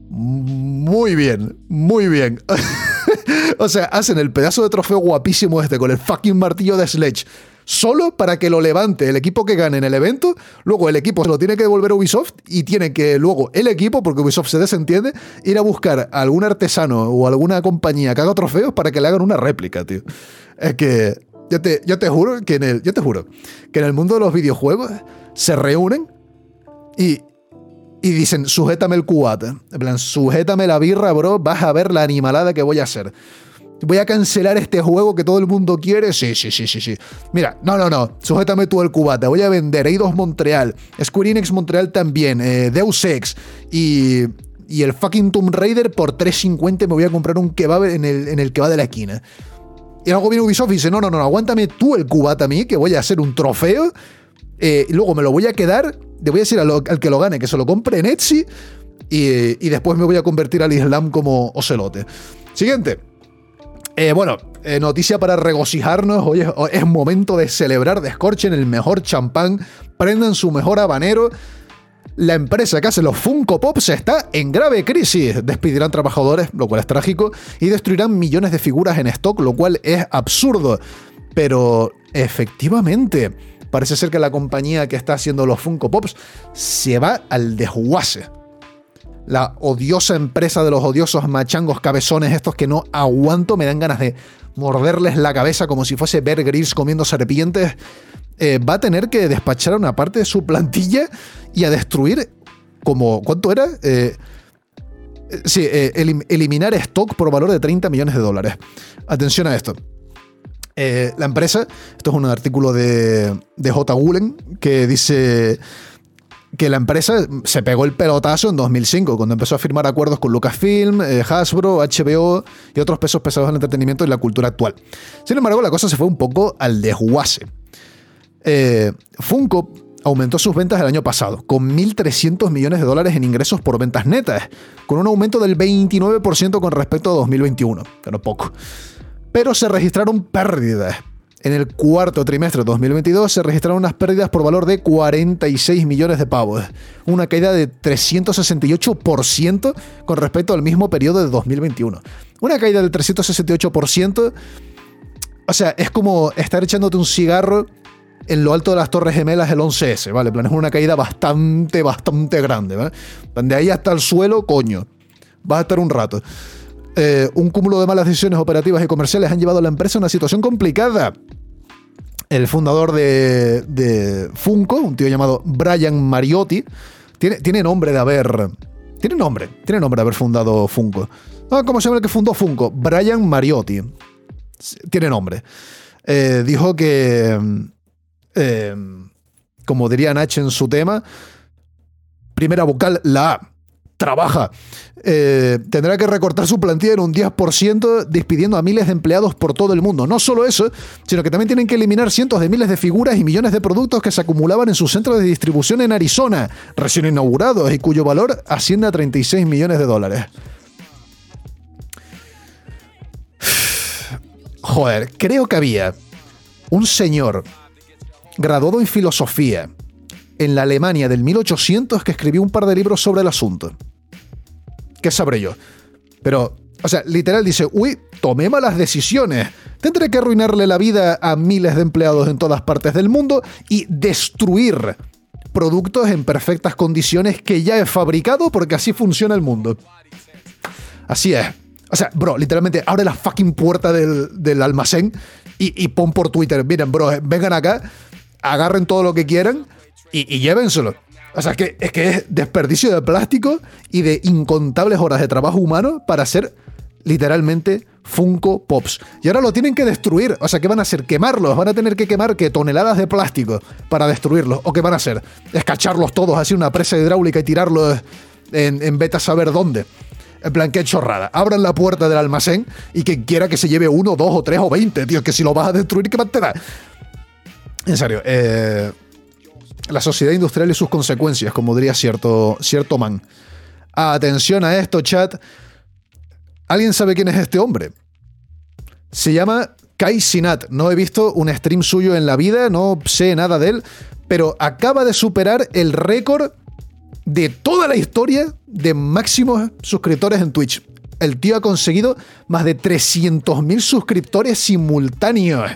Muy bien, muy bien. o sea, hacen el pedazo de trofeo guapísimo este con el fucking martillo de Sledge. Solo para que lo levante el equipo que gane en el evento. Luego el equipo se lo tiene que devolver a Ubisoft y tiene que luego el equipo, porque Ubisoft se desentiende, ir a buscar a algún artesano o alguna compañía que haga trofeos para que le hagan una réplica, tío. Es que yo te, yo te juro que en el, yo te juro que en el mundo de los videojuegos se reúnen y, y dicen, sujétame el cubata. En plan, sujétame la birra, bro, vas a ver la animalada que voy a hacer. Voy a cancelar este juego que todo el mundo quiere. Sí, sí, sí, sí, sí. Mira, no, no, no. Sujétame tú el cubata. Voy a vender Eidos Montreal, Square Enix Montreal también, eh, Deus Ex y, y el fucking Tomb Raider por 3.50 me voy a comprar un kebab en el, en el de la esquina. Y luego viene Ubisoft y dice, no, no, no, aguántame tú el cubata a mí, que voy a hacer un trofeo. Eh, y luego me lo voy a quedar, le voy a decir al, que lo gane que se lo compre en Etsy y, y después me voy a convertir al Islam como ocelote. Siguiente. Eh, bueno, eh, noticia para regocijarnos. Hoy es, momento de celebrar, descorchen el mejor champán, prendan su mejor habanero. La empresa que hace los Funko Pops está en grave crisis. Despedirán trabajadores, lo cual es trágico, y destruirán millones de figuras en stock, lo cual es absurdo. Pero efectivamente, parece ser que la compañía que está haciendo los Funko Pops se va al desguace la odiosa empresa de los odiosos machangos cabezones, estos que no aguanto, me dan ganas de morderles la cabeza como si fuese Bear comiendo serpientes, eh, va a tener que despachar a una parte de su plantilla y a destruir como, ¿cuánto era? Eh, eh, sí, eliminar stock por valor de 30 millones de dólares. Atención a esto. La empresa, esto es un artículo de, J. Gulen, que dice que la empresa se pegó el pelotazo en 2005, cuando empezó a firmar acuerdos con Lucasfilm, eh, Hasbro, HBO y otros pesos pesados del entretenimiento y la cultura actual. Sin embargo, la cosa se fue un poco al desguace. Eh, Funko aumentó sus ventas el año pasado, con 1.300 millones de dólares en ingresos por ventas netas, con un aumento del 29% con respecto a 2021, pero poco. Pero se registraron pérdidas en el cuarto trimestre de 2022 se registraron unas pérdidas por valor de 46 millones de pavos, una caída de 368% con respecto al mismo periodo de 2021. Una caída del 368%, o sea, es como estar echándote un cigarro en lo alto de las Torres Gemelas el 11S, ¿vale? plan, es una caída bastante, bastante grande, ¿vale? De ahí hasta el suelo, coño, vas a estar un rato. Eh, un cúmulo de malas decisiones operativas y comerciales han llevado a la empresa a una situación complicada. El fundador de, Funko, un tío llamado Brian Mariotti, tiene, tiene, nombre de haber. Tiene nombre, tiene nombre de haber fundado Funko. Ah, ¿Cómo se llama el que fundó Funko? Brian Mariotti. Tiene nombre. Eh, dijo que. Eh, como diría Nach en su tema, primera vocal, la A trabaja. Eh, tendrá que recortar su plantilla en un 10%, despidiendo a miles de empleados por todo el mundo. No solo eso, sino que también tienen que eliminar cientos de miles de figuras y millones de productos que se acumulaban en su centro de distribución en Arizona, recién inaugurados y cuyo valor asciende a 36 millones de dólares. Joder, creo que había un señor graduado en filosofía en la Alemania del 1800 que escribió un par de libros sobre el asunto. ¿Qué sabré yo? Pero, o sea, literal dice, uy, tomé malas decisiones. Tendré que arruinarle la vida a miles de empleados en todas partes del mundo y destruir productos en perfectas condiciones que ya he fabricado porque así funciona el mundo. Así es. O sea, bro, literalmente abre la fucking puerta del, almacén y, y, pon por Twitter, miren, bro, vengan acá, agarren todo lo que quieran y, llévenselo. O sea, que, es que es desperdicio de plástico y de incontables horas de trabajo humano para hacer literalmente Funko Pops. Y ahora lo tienen que destruir. O sea, ¿qué van a hacer? Quemarlos. Van a tener que quemar que toneladas de plástico para destruirlos. ¿O qué van a hacer? Escacharlos todos así una presa hidráulica y tirarlos en, en beta saber dónde. En plan, qué chorrada. Abran la puerta del almacén y quien quiera que se lleve uno, dos o tres o veinte, tío. Que si lo vas a destruir, ¿qué más te da? En serio, eh la sociedad industrial y sus consecuencias, como diría cierto, cierto man. Atención a esto, chat. ¿Alguien sabe quién es este hombre? Se llama Kai Sinat. No he visto un stream suyo en la vida, no sé nada de él, pero acaba de superar el récord de toda la historia de máximos suscriptores en Twitch. El tío ha conseguido más de 300.000 suscriptores simultáneos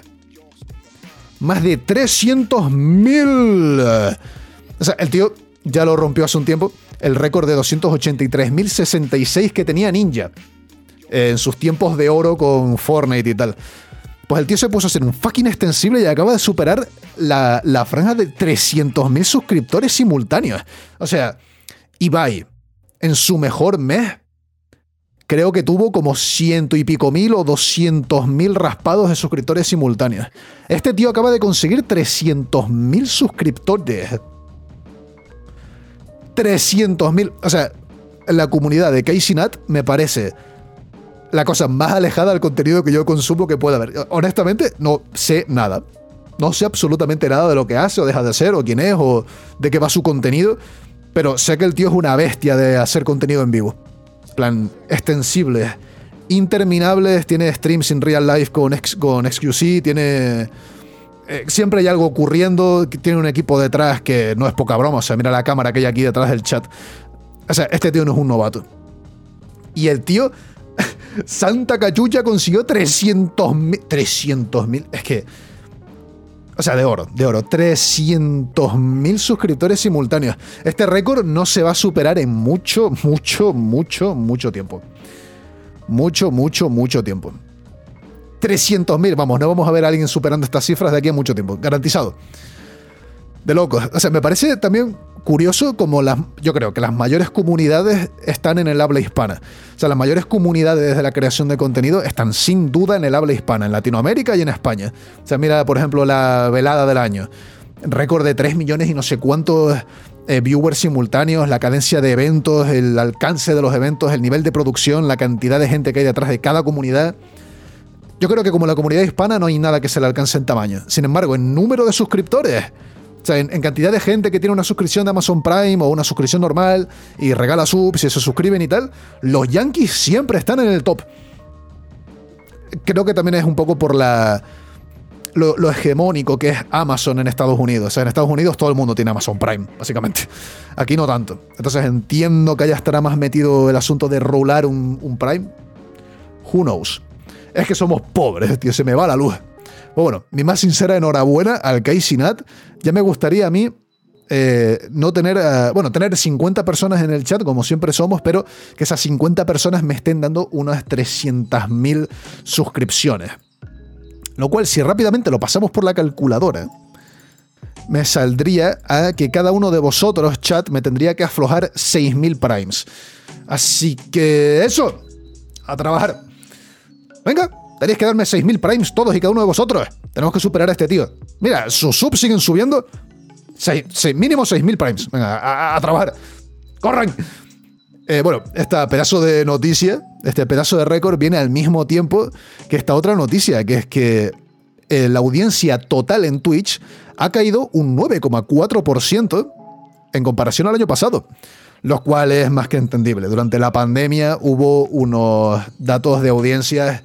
más de 300.000. O sea, el tío ya lo rompió hace un tiempo, el récord de 283.066 que tenía Ninja en sus tiempos de oro con Fortnite y tal. Pues el tío se puso a hacer un fucking extensible y acaba de superar la, la franja de 300.000 suscriptores simultáneos. O sea, Ibai, en su mejor mes, creo que tuvo como ciento y pico mil o doscientos mil raspados de suscriptores simultáneos. Este tío acaba de conseguir 300 mil suscriptores. 300 mil. O sea, la comunidad de Casey Nat me parece la cosa más alejada del contenido que yo consumo que pueda haber. Honestamente, no sé nada. No sé absolutamente nada de lo que hace o deja de hacer, o quién es, o de qué va su contenido. Pero sé que el tío es una bestia de hacer contenido en vivo. Plan, extensibles, interminables. Tiene streams en real life con, con XQC, tiene. Eh, siempre hay algo ocurriendo. Tiene un equipo detrás que no es poca broma. O sea, mira la cámara que hay aquí detrás del chat. O sea, este tío no es un novato. Y el tío. Santa Cachucha consiguió 300 mil. 300 mil. Es que o sea, de oro, de oro. 300.000 suscriptores simultáneos. Este récord no se va a superar en mucho, mucho, mucho, mucho tiempo. Mucho, mucho, mucho tiempo. 300.000, vamos, no vamos a ver a alguien superando estas cifras de aquí a mucho tiempo. Garantizado. De locos. O sea, me parece también curioso como las, yo creo que las mayores comunidades están en el habla hispana. O sea, las mayores comunidades de la creación de contenido están sin duda en el habla hispana, en Latinoamérica y en España. O sea, mira, por ejemplo, la velada del año. Récord de 3 millones y no sé cuántos eh, viewers simultáneos, la cadencia de eventos, el alcance de los eventos, el nivel de producción, la cantidad de gente que hay detrás de cada comunidad. Yo creo que como la comunidad hispana no hay nada que se le alcance en tamaño. Sin embargo, en número de suscriptores, o sea, en, cantidad de gente que tiene una suscripción de Amazon Prime o una suscripción normal y regala subs y se suscriben y tal, los Yankees siempre están en el top. Creo que también es un poco por la. Lo, hegemónico que es Amazon en Estados Unidos. O sea, en Estados Unidos todo el mundo tiene Amazon Prime, básicamente. Aquí no tanto. Entonces entiendo que haya estará más metido el asunto de rolar un, un Prime. Who knows? Es que somos pobres, tío, se me va la luz. Pues bueno, mi más sincera enhorabuena al Casey Nat. Ya me gustaría a mí eh, no tener, eh, bueno, tener 50 personas en el chat, como siempre somos, pero que esas 50 personas me estén dando unas 300.000 suscripciones. Lo cual, si rápidamente lo pasamos por la calculadora, me saldría a que cada uno de vosotros, chat, me tendría que aflojar 6.000 primes. Así que eso, a trabajar. Venga, Tenéis que darme 6.000 primes todos y cada uno de vosotros. Tenemos que superar a este tío. Mira, sus subs siguen subiendo. mínimo 6.000 primes. Venga, a, trabajar. ¡Corran! Eh, bueno, este pedazo de noticia, este pedazo de récord viene al mismo tiempo que esta otra noticia, que es que eh, la audiencia total en Twitch ha caído un 9,4% en comparación al año pasado, lo cual es más que entendible. Durante la pandemia hubo unos datos de audiencias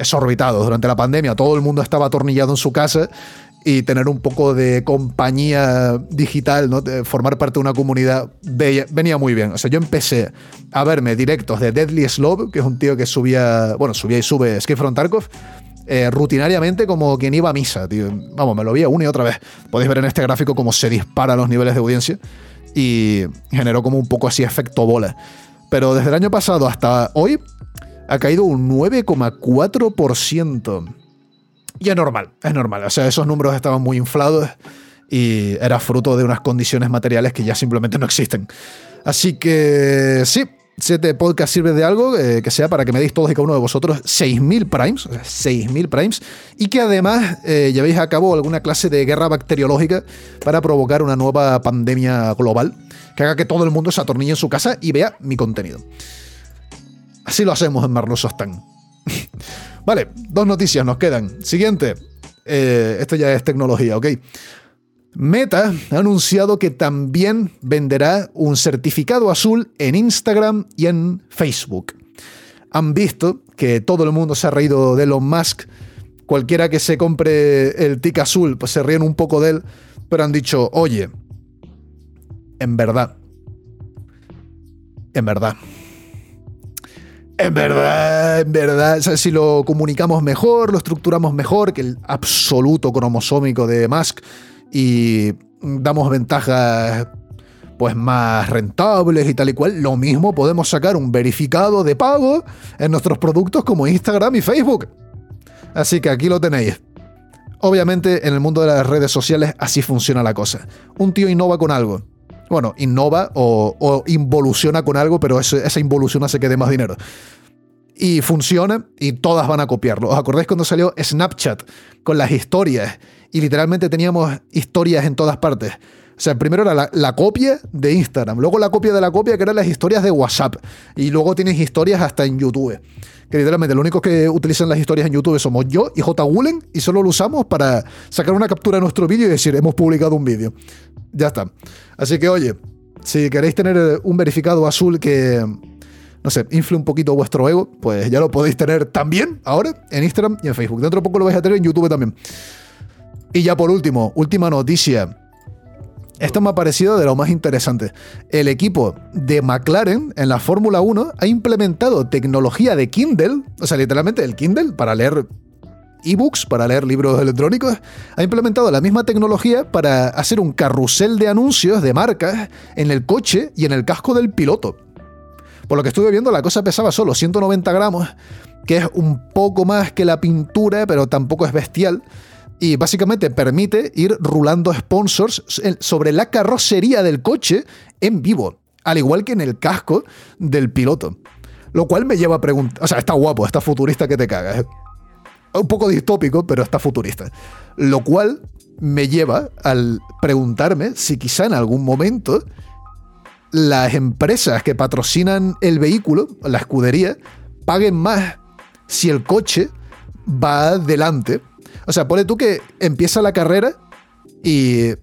exorbitados. Durante la pandemia todo el mundo estaba atornillado en su casa y tener un poco de compañía digital, ¿no? formar parte de una comunidad, venía muy bien. O sea, yo empecé a verme directos de Deadly Slob, que es un tío que subía, bueno, subía y sube Escape from Tarkov, eh, rutinariamente como quien iba a misa, tío. Vamos, me lo vi una y otra vez. Podéis ver en este gráfico cómo se disparan los niveles de audiencia y generó como un poco así efecto bola. Pero desde el año pasado hasta hoy ha caído un 9,4%. Y es normal, es normal. O sea, esos números estaban muy inflados y era fruto de unas condiciones materiales que ya simplemente no existen. Así que sí, si este podcast sirve de algo, eh, que sea para que me deis todos y cada uno de vosotros 6.000 primes, o sea, 6.000 primes, y que además eh, llevéis a cabo alguna clase de guerra bacteriológica para provocar una nueva pandemia global, que haga que todo el mundo se atornille en su casa y vea mi contenido. Así lo hacemos en Marlosostan. vale, dos noticias nos quedan. Siguiente. Eh, esto ya es tecnología, ¿ok? Meta ha anunciado que también venderá un certificado azul en Instagram y en Facebook. Han visto que todo el mundo se ha reído de Elon Musk. Cualquiera que se compre el tic azul, pues se ríen un poco de él, pero han dicho, oye, en verdad, en verdad, en verdad, en verdad, si lo comunicamos mejor, lo estructuramos mejor que el absoluto cromosómico de Musk y damos ventajas pues más rentables y tal y cual, lo mismo podemos sacar un verificado de pago en nuestros productos como Instagram y Facebook. Así que aquí lo tenéis. Obviamente en el mundo de las redes sociales así funciona la cosa. Un tío innova con algo. Bueno, innova o, involuciona con algo, pero esa involución hace que dé más dinero. y funciona y todas van a copiarlo. ¿Os acordáis cuando salió Snapchat con las historias y literalmente teníamos historias en todas partes? O sea, primero era la, copia de Instagram, luego la copia de la copia que eran las historias de WhatsApp y luego tienes historias hasta en YouTube. Que literalmente lo único que utilizan las historias en YouTube somos yo y J. Gulen y solo lo usamos para sacar una captura de nuestro vídeo y decir hemos publicado un vídeo. Ya está. Así que oye, si queréis tener un verificado azul que no sé, infle un poquito vuestro ego, pues ya lo podéis tener también ahora en Instagram y en Facebook. Dentro de poco lo vais a tener en YouTube también. Y ya por último, última noticia. Esto me ha parecido de lo más interesante. El equipo de McLaren en la Fórmula 1 ha implementado tecnología de Kindle, o sea, literalmente el Kindle para leer ebooks, para leer libros electrónicos, ha implementado la misma tecnología para hacer un carrusel de anuncios de marcas en el coche y en el casco del piloto. Por lo que estuve viendo, la cosa pesaba solo 190 gramos, que es un poco más que la pintura, pero tampoco es bestial. Y básicamente permite ir rulando sponsors sobre la carrocería del coche en vivo, al igual que en el casco del piloto. Lo cual me lleva a preguntar, o sea, está guapo, está futurista que te cagas. Un poco distópico, pero está futurista. Lo cual me lleva al preguntarme si quizá en algún momento las empresas que patrocinan el vehículo, la escudería, paguen más si el coche va delante. O sea, pone tú que empieza la carrera y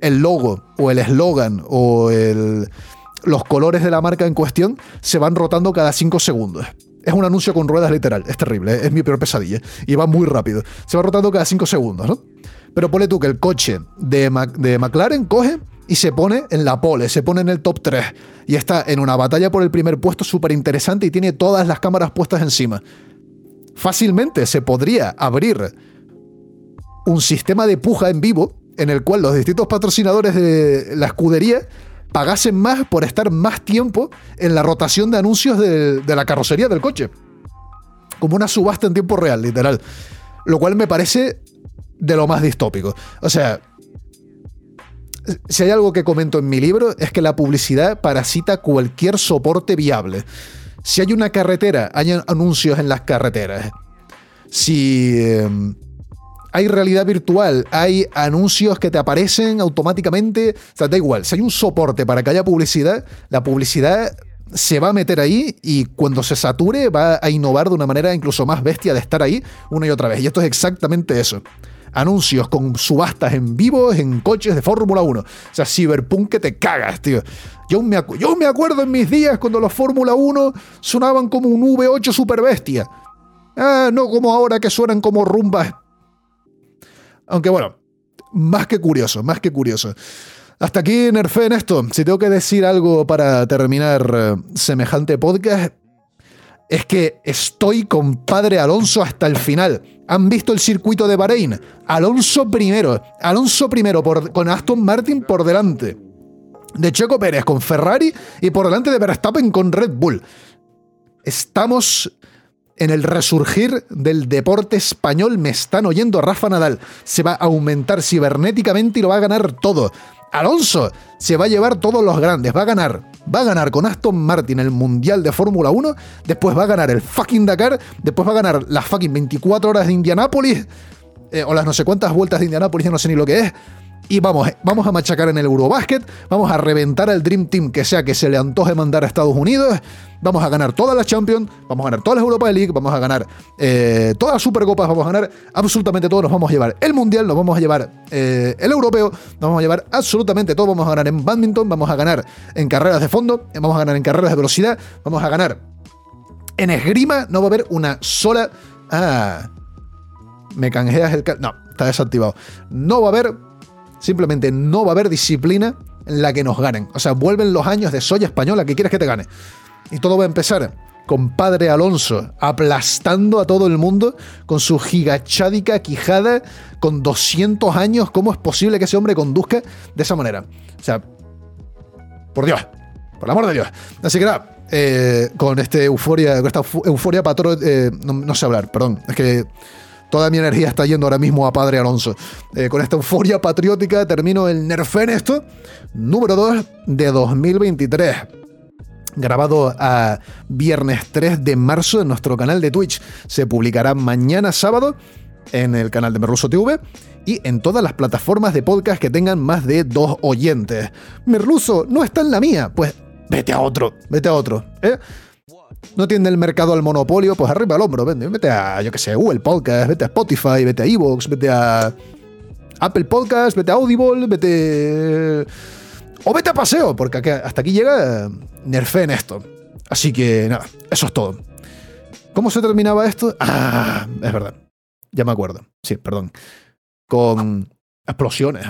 el logo o el eslogan o los colores de la marca en cuestión se van rotando cada 5 segundos. Es un anuncio con ruedas literal, es terrible, es mi peor pesadilla. Y va muy rápido. Se va rotando cada 5 segundos, ¿no? Pero pone tú que el coche de, de McLaren coge y se pone en la pole, se pone en el top 3 y está en una batalla por el primer puesto súper interesante y tiene todas las cámaras puestas encima. Fácilmente se podría abrir un sistema de puja en vivo en el cual los distintos patrocinadores de la escudería pagasen más por estar más tiempo en la rotación de anuncios de, la carrocería del coche. Como una subasta en tiempo real, literal. Lo cual me parece de lo más distópico. O sea, si hay algo que comento en mi libro es que la publicidad parasita cualquier soporte viable. Si hay una carretera, hay anuncios en las carreteras. Si em, hay realidad virtual, hay anuncios que te aparecen automáticamente, o sea, da igual. Si hay un soporte para que haya publicidad, la publicidad se va a meter ahí y cuando se sature va a innovar de una manera incluso más bestia de estar ahí una y otra vez. Y esto es exactamente eso anuncios con subastas en vivo en coches de Fórmula 1. O sea, Cyberpunk que te cagas, tío. Yo me, yo me acuerdo en mis días cuando los Fórmula 1 sonaban como un V8 super bestia. Ah, no como ahora que suenan como rumbas. Aunque bueno, más que curioso, más que curioso. Hasta aquí, Nerfe, en esto. Si tengo que decir algo para terminar eh, semejante podcast, es que estoy con Padre Alonso hasta el final. ¿Han visto el circuito de Bahrein? Alonso primero. Alonso primero por, con Aston Martin por delante. De Checo Pérez con Ferrari y por delante de Verstappen con Red Bull. Estamos en el resurgir del deporte español. Me están oyendo Rafa Nadal. Se va a aumentar cibernéticamente y lo va a ganar todo. Alonso se va a llevar todos los grandes, va a ganar. Va a ganar con Aston Martin el Mundial de Fórmula 1, después va a ganar el fucking Dakar, después va a ganar las fucking 24 horas de Indianápolis, eh, o las no sé cuántas vueltas de Indianápolis, ya no sé ni lo que es, y vamos, vamos a machacar en el Eurobasket, vamos a reventar al Dream Team que sea que se le antoje mandar a Estados Unidos, vamos a ganar todas las Champions, vamos a ganar todas las Europa League, vamos a ganar eh, todas las Supercopas, vamos a ganar absolutamente todo, nos vamos a llevar el Mundial, nos vamos a llevar eh, el Europeo, nos vamos a llevar absolutamente todo, vamos a ganar en badminton, vamos a ganar en carreras de fondo, vamos a ganar en carreras de velocidad, vamos a ganar en esgrima, no va a haber una sola... Ah, me canjeas el... No, está desactivado. No va a haber Simplemente no va a haber disciplina en la que nos ganen. O sea, vuelven los años de soya española que quieres que te gane. Y todo va a empezar con Padre Alonso aplastando a todo el mundo con su gigachádica quijada con 200 años. ¿Cómo es posible que ese hombre conduzca de esa manera? O sea, por Dios, por el amor de Dios. Así que nada, eh, con este euforia, con esta euforia patrón, eh, no, no, sé hablar, perdón, es que Toda mi energía está yendo ahora mismo a Padre Alonso. Eh, con esta euforia patriótica termino el Nerfe en esto, número 2 de 2023. grabado a viernes 3 de marzo en nuestro canal de Twitch. Se publicará mañana sábado en el canal de Merluso TV y en todas las plataformas de podcast que tengan más de dos oyentes. Merluso no está en la mía, pues vete a otro, vete a otro. ¿eh? No tiene el mercado al monopolio, pues arriba al hombro, vete, vete a, yo que sé, Google Podcast, vete a Spotify, vete a Evox, vete a Apple Podcast, vete a Audible, vete... O vete a paseo, porque hasta aquí llega Nerfe en esto. Así que nada, eso es todo. ¿Cómo se terminaba esto? Ah, es verdad. Ya me acuerdo. Sí, perdón. Con explosiones.